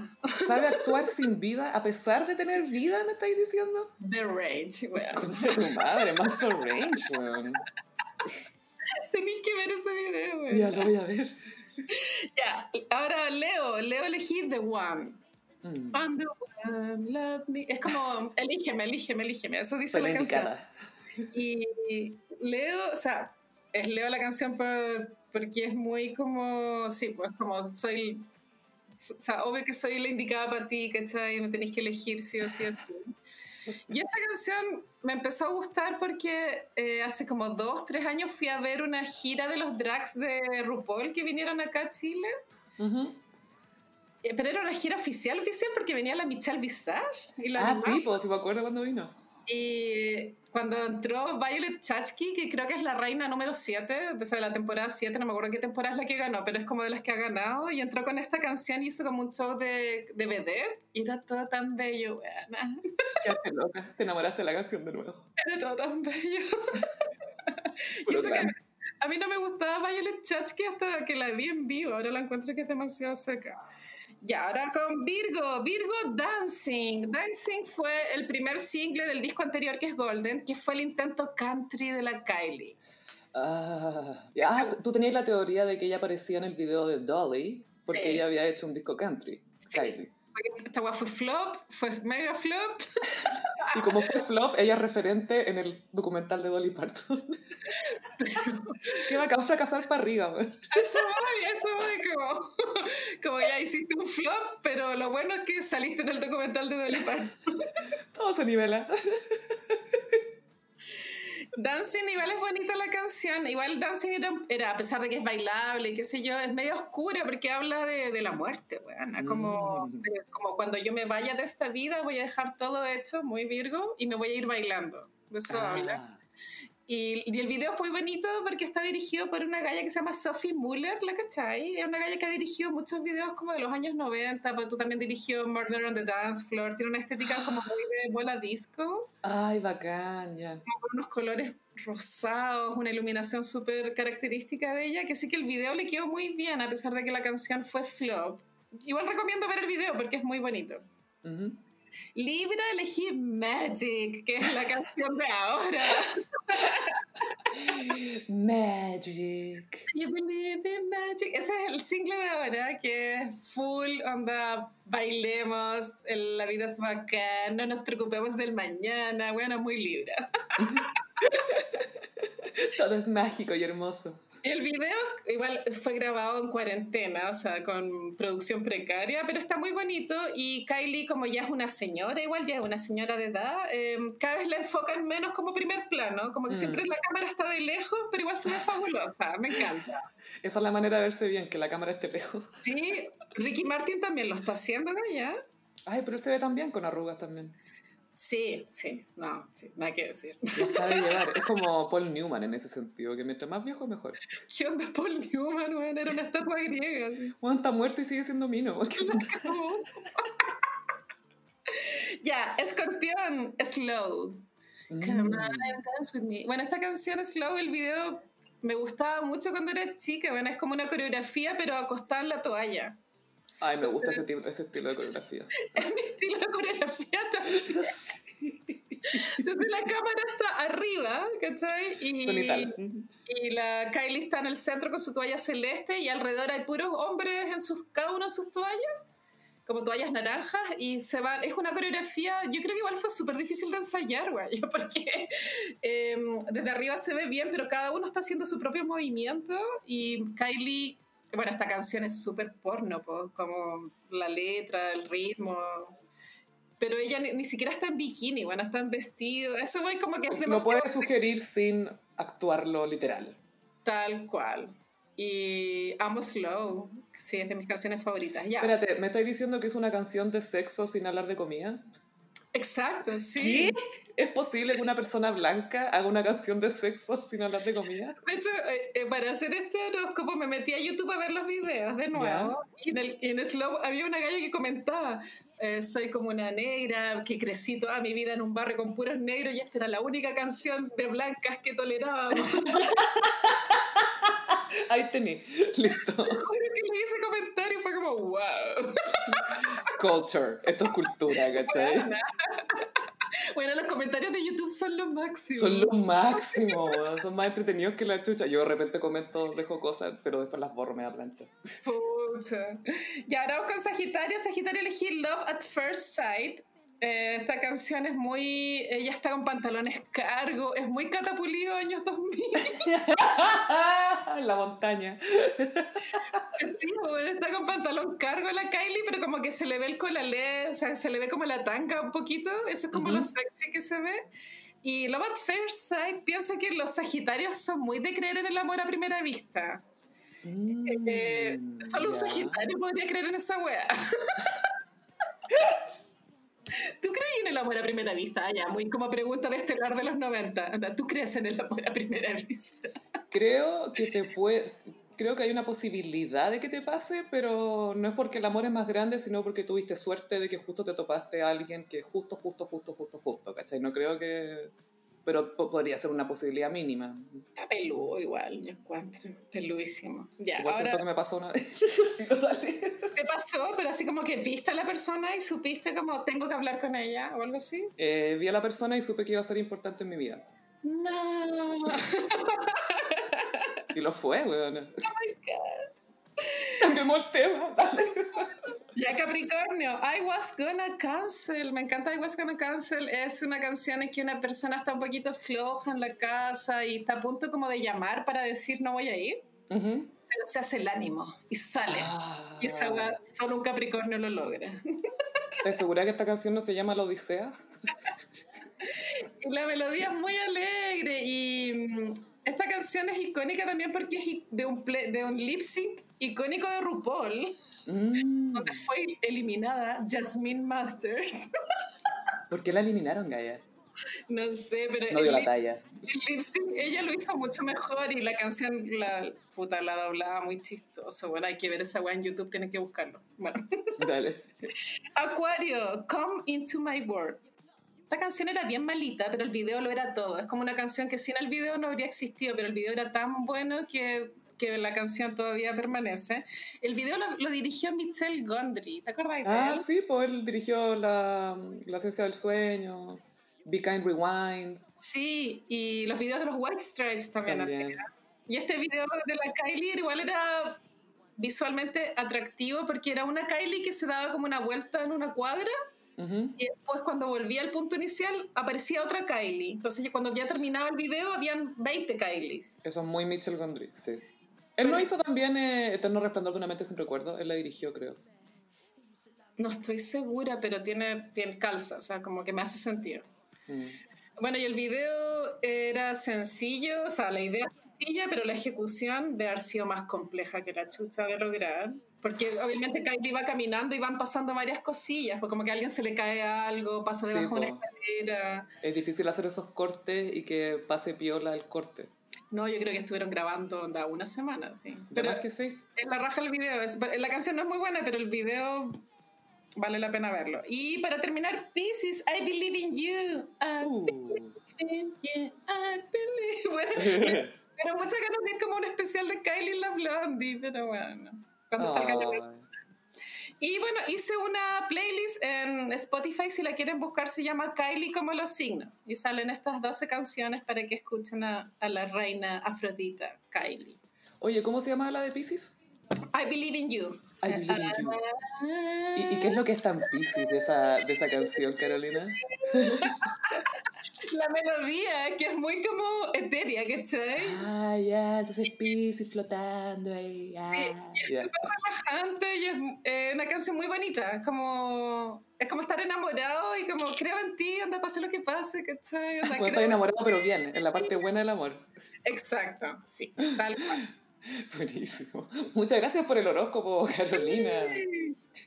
¿Sabe actuar sin vida a pesar de tener vida, me estáis diciendo? The Rage, weón. Concha tu madre, más The Range, weón. Tenéis que ver ese video, weón. Ya, lo voy a ver. ya, ahora Leo, Leo elegí The One. Mm. love me. Es como, elígeme, elígeme, elígeme. Eso dice la, la canción. Y Leo, o sea, es Leo la canción por, porque es muy como, sí, pues como soy, o sea, obvio que soy la indicada para ti, ¿cachai? Me tenéis que elegir sí o sí así. Y esta canción me empezó a gustar porque eh, hace como dos, tres años fui a ver una gira de los drags de RuPaul que vinieron acá a Chile. Eh, pero era una gira oficial, oficial, porque venía la Michelle Visage. Y la ah, sí, pues me acuerdo cuando vino. Y cuando entró Violet Chachki, que creo que es la reina número 7, desde la temporada 7, no me acuerdo qué temporada es la que ganó, pero es como de las que ha ganado, y entró con esta canción y hizo como un show de, de vedette, y era todo tan bello, buena. Qué loca, te enamoraste de la canción de nuevo. Era todo tan bello. y eso que a mí no me gustaba Violet Chachki hasta que la vi en vivo, ahora la encuentro que es demasiado seca. Y ahora con Virgo, Virgo Dancing. Dancing fue el primer single del disco anterior que es Golden, que fue el intento country de la Kylie. Ah, ah tú tenías la teoría de que ella aparecía en el video de Dolly, porque ella había hecho un disco country, Kylie. Esta guay fue flop, fue mega flop. Y como fue flop, ella es referente en el documental de Dolly Parton. Qué bacán fracasar para arriba, güey. Eso voy, eso voy, como, como ya hiciste un flop, pero lo bueno es que saliste en el documental de Dolly Parton. Todo se nivela. Dancing igual es bonita la canción, igual Dancing era, a pesar de que es bailable y qué sé yo, es medio oscura porque habla de, de la muerte, bueno, como, mm. como cuando yo me vaya de esta vida voy a dejar todo hecho, muy virgo, y me voy a ir bailando, de eso ah. habla. Y, y, el video es muy bonito porque está dirigido por una galla que se llama Sophie Muller, ¿la cachai? Es una galla que ha dirigido muchos videos como de los años 90, pero tú también dirigió Murder on the Dance Floor, tiene una estética como muy de bola disco. Ay, bacán, ya. Con unos colores rosados, una iluminación súper característica de ella, que sí que el video le quedó muy bien, a pesar de que la canción fue flop. Igual recomiendo ver el video porque es muy bonito. Libra elegí Magic, que es la canción de ahora. Magic. You believe in magic. Ese es el single de ahora, que es full onda, bailemos, la vida es bacán, no nos preocupemos del mañana, bueno, muy Libra. Todo es mágico y hermoso. El video igual fue grabado en cuarentena, o sea, con producción precaria, pero está muy bonito y Kylie, como ya es una señora, igual ya es una señora de edad, eh, cada vez la enfocan menos como primer plano, como que siempre mm. la cámara está de lejos, pero igual se ve fabulosa, me encanta. Esa es la manera de verse bien, que la cámara esté lejos. Sí, Ricky Martin también lo está haciendo, ¿ya? Ay, pero se ve también con arrugas también. Sí, sí, no, sí, nada que decir. Lo sabe llevar. Es como Paul Newman en ese sentido, que mientras más viejo, mejor. ¿Qué onda Paul Newman, weón? Era una estatua griega. Bueno, está muerto y sigue siendo mino. ya, Escorpión, Slow. Come on and dance with me. Bueno, esta canción Slow, el video me gustaba mucho cuando era chica. Bueno, es como una coreografía, pero acostada en la toalla. Ay, me gusta ese, tipo, ese estilo de coreografía. Es mi estilo de coreografía también. Entonces la cámara está arriba, ¿cachai? Y, y la Kylie está en el centro con su toalla celeste y alrededor hay puros hombres en sus, cada uno de sus toallas, como toallas naranjas, y se va, es una coreografía, yo creo que igual fue súper difícil de ensayar, güey, porque em, desde arriba se ve bien, pero cada uno está haciendo su propio movimiento y Kylie bueno, esta canción es súper porno, como la letra, el ritmo. Pero ella ni, siquiera está en bikini, bueno, está en vestido. Eso voy como que es demasiado... Lo puede sugerir sin actuarlo literal. Tal cual. Y amo Slow, sí, es de mis canciones favoritas. Ya. Espérate, ¿me estáis diciendo que es una canción de sexo sin hablar de comida? Exacto, sí. ¿Qué? ¿Es posible que una persona blanca haga una canción de sexo sin hablar de comida? De hecho, eh, eh, para hacer este horóscopo me metí a YouTube a ver los videos de nuevo. Y en, el, en Slow había una galla que comentaba, eh, soy como una negra, que crecí toda mi vida en un barrio con puros negros y esta era la única canción de blancas que tolerábamos. Ahí tení, listo. Juro que leí ese comentario y fue como, wow. Culture, esto es cultura, ¿cachai? Bueno, los comentarios de YouTube son los máximos. Son los máximos, son más entretenidos que la chucha. Yo de repente comento, dejo cosas, pero después las borro, me da plancha. Pucha. Y ahora vamos con Sagitario. Sagitario elegí Love at First Sight. Eh, esta canción es muy. Ella está con pantalones cargo, es muy catapulido años 2000. la montaña. Sí, bueno, está con pantalón cargo la Kylie, pero como que se le ve el colalé, o sea, se le ve como la tanga un poquito. Eso es como lo sexy que se ve. Y Love at First Sight, pienso que los Sagitarios son muy de creer en el amor a primera vista. Eh, Mm, solo un. Sagitario podría creer en esa wea. ¿Tú crees en el amor a primera vista? Ah, ya, muy como pregunta de este estelar de los 90. Anda, ¿Tú crees en el amor a primera vista? Creo que te puedes. Creo que hay una posibilidad de que te pase, pero no es porque el amor es más grande, sino porque tuviste suerte de que justo te topaste a alguien que justo, justo, justo, justo, justo, ¿cachai? No creo que... Pero po- podría ser una posibilidad mínima. Está peludo igual, yo encuentro. Peludísimo. Ya, Igual ahora siento que me pasó una vez. Sí, lo te pasó, pero así como que viste a la persona y supiste como tengo que hablar con ella o algo así. Eh, vi a la persona y supe que iba a ser importante en mi vida. No. Y lo fue, weón. Cambiemos tema. Ya Capricornio, I was gonna cancel, me encanta I was gonna cancel, es una canción en que una persona está un poquito floja en la casa y está a punto como de llamar para decir no voy a ir, Ujú. pero se hace el ánimo y sale. Ah. Y esa weá, solo un Capricornio lo logra. ¿Estás segura que esta canción no se llama La Odisea? La melodía es muy alegre y esta canción es icónica también porque es de un, de un lip sync icónico de RuPaul, Mm. donde fue eliminada Jasmine Masters. ¿Por qué la eliminaron, Gaia? No sé, pero No dio el la talla. el lip sync, ella lo hizo mucho mejor y la canción, la puta, la doblaba muy chistoso. Bueno, hay que ver esa weá en YouTube, tienen que buscarlo. Bueno. Dale. Acuario, Come Into My World. Esta canción era bien malita, pero el video lo era todo. Es como una canción que sin el video no habría existido, pero el video era tan bueno que, que la canción todavía permanece. El video lo, lo dirigió Michelle Gondry, ¿te acuerdas Ah, sí, pues él dirigió la, la ciencia del sueño, Be Kind Rewind. Sí, y los videos de los White Stripes también, También. hacía. Y este video de la Kylie igual era visualmente atractivo porque era una Kylie que se daba como una vuelta en una cuadra Ujú. y después cuando volvía al punto inicial aparecía otra Kylie. Entonces cuando ya terminaba el video habían 20 Kylies. Eso es muy Mitchell Gondry, sí. Él no hizo también eh, Eterno Resplandor de una mente sin recuerdo, él la dirigió, creo. No estoy segura, pero tiene, tiene calza, o sea, como que me hace sentido. Mm. Bueno, y el video era sencillo, o sea, la idea es sencilla, pero la ejecución debe haber sido más compleja que la chucha de lograr. Porque obviamente Kylie va caminando y van pasando varias cosillas, pues como que a alguien se le cae algo, pasa Sí, debajo de una po. escalera. Es difícil hacer esos cortes y que pase piola el corte. No, yo creo que estuvieron grabando onda, una semana, sí. Pero que sí. es la raja el video. es- la canción no es muy buena, pero el video vale la pena verlo. Y para terminar, Pisces, I believe in you. I Uh. believe, yeah, I believe. Bueno, pero muchas ganas de ir como un especial de Kylie la Blondie, pero bueno. Cuando salga ya Ay. Y bueno, hice una playlist en Spotify, si la quieren buscar, se llama Kylie como los signos. Y salen estas 12 canciones para que escuchen a, a la reina Afrodita, Kylie. Oye, ¿cómo se llama la de Pisces? I believe in you. I believe in you. ¿Y, y qué es lo que es tan Pisces de esa, de esa canción, Carolina? La melodía, que es muy como etérea, ¿cachai? Ah, ya, entonces Pisces flotando ahí. Ah, Es ya. súper relajante y es eh, una canción muy bonita. Es como, es como estar enamorado y como creo en ti, anda, pase lo que pase, ¿cachai? Estás creo- enamorado, pero bien, en la parte buena del amor. Exacto, sí, tal cual. Buenísimo. Muchas gracias por el horóscopo, Carolina.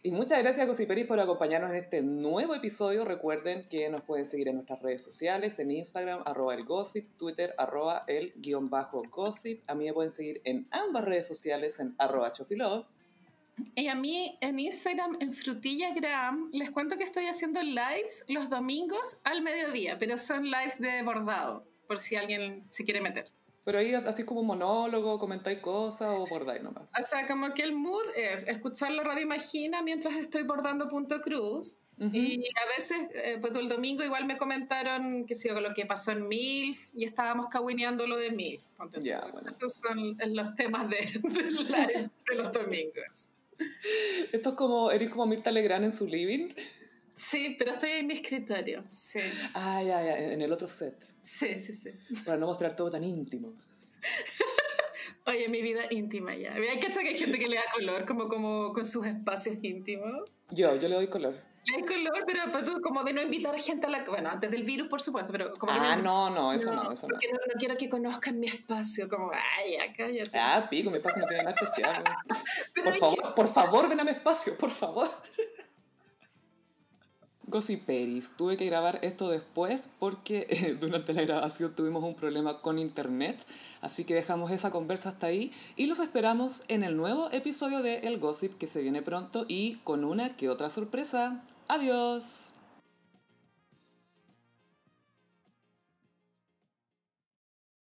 Y muchas gracias, Gossiperis, por acompañarnos en este nuevo episodio. Recuerden que nos pueden seguir en nuestras redes sociales, en Instagram, arroba el gossip, Twitter, arroba el guion bajo gossip. A mí me pueden seguir en ambas redes sociales, en arroba chofilove. Y a mí en Instagram, en Frutillagram, les cuento que estoy haciendo lives los domingos al mediodía, pero son lives de bordado, por si alguien se quiere meter. Pero ahí así como un monólogo, comentáis cosas o bordáis nomás. O sea, como que el mood es escuchar la radio Imagina mientras estoy bordando punto cruz. Ujú. Y a veces, eh, pues el domingo igual me comentaron que yo, lo que pasó en MILF y estábamos cahuineando lo de MILF. Ya, bueno. Esos son los temas de, de de los domingos. Esto es como, eres como Mirta Legrand en su living. Sí, pero estoy en mi escritorio, sí. Ah, ya, ya, en el otro set. Sí, sí, sí. Para no mostrar todo tan íntimo. Oye, mi vida íntima ya. Hay que que hay gente que le da color, como, como con sus espacios íntimos. Yo, yo le doy color. Le doy color, pero pues, como de no invitar a gente a la... Bueno, antes del virus, por supuesto, pero como... Ah, no, no, eso no, eso no. No, no quiero que conozcan mi espacio, como, ay, ya, cállate. Ah, pico, mi espacio no tiene nada especial. por favor, por favor, ven a mi espacio, por favor. Peris, tuve que grabar esto después porque durante la grabación tuvimos un problema con internet, así que dejamos esa conversa hasta ahí y los esperamos en el nuevo episodio de El Gossip que se viene pronto y con una que otra sorpresa. Adiós.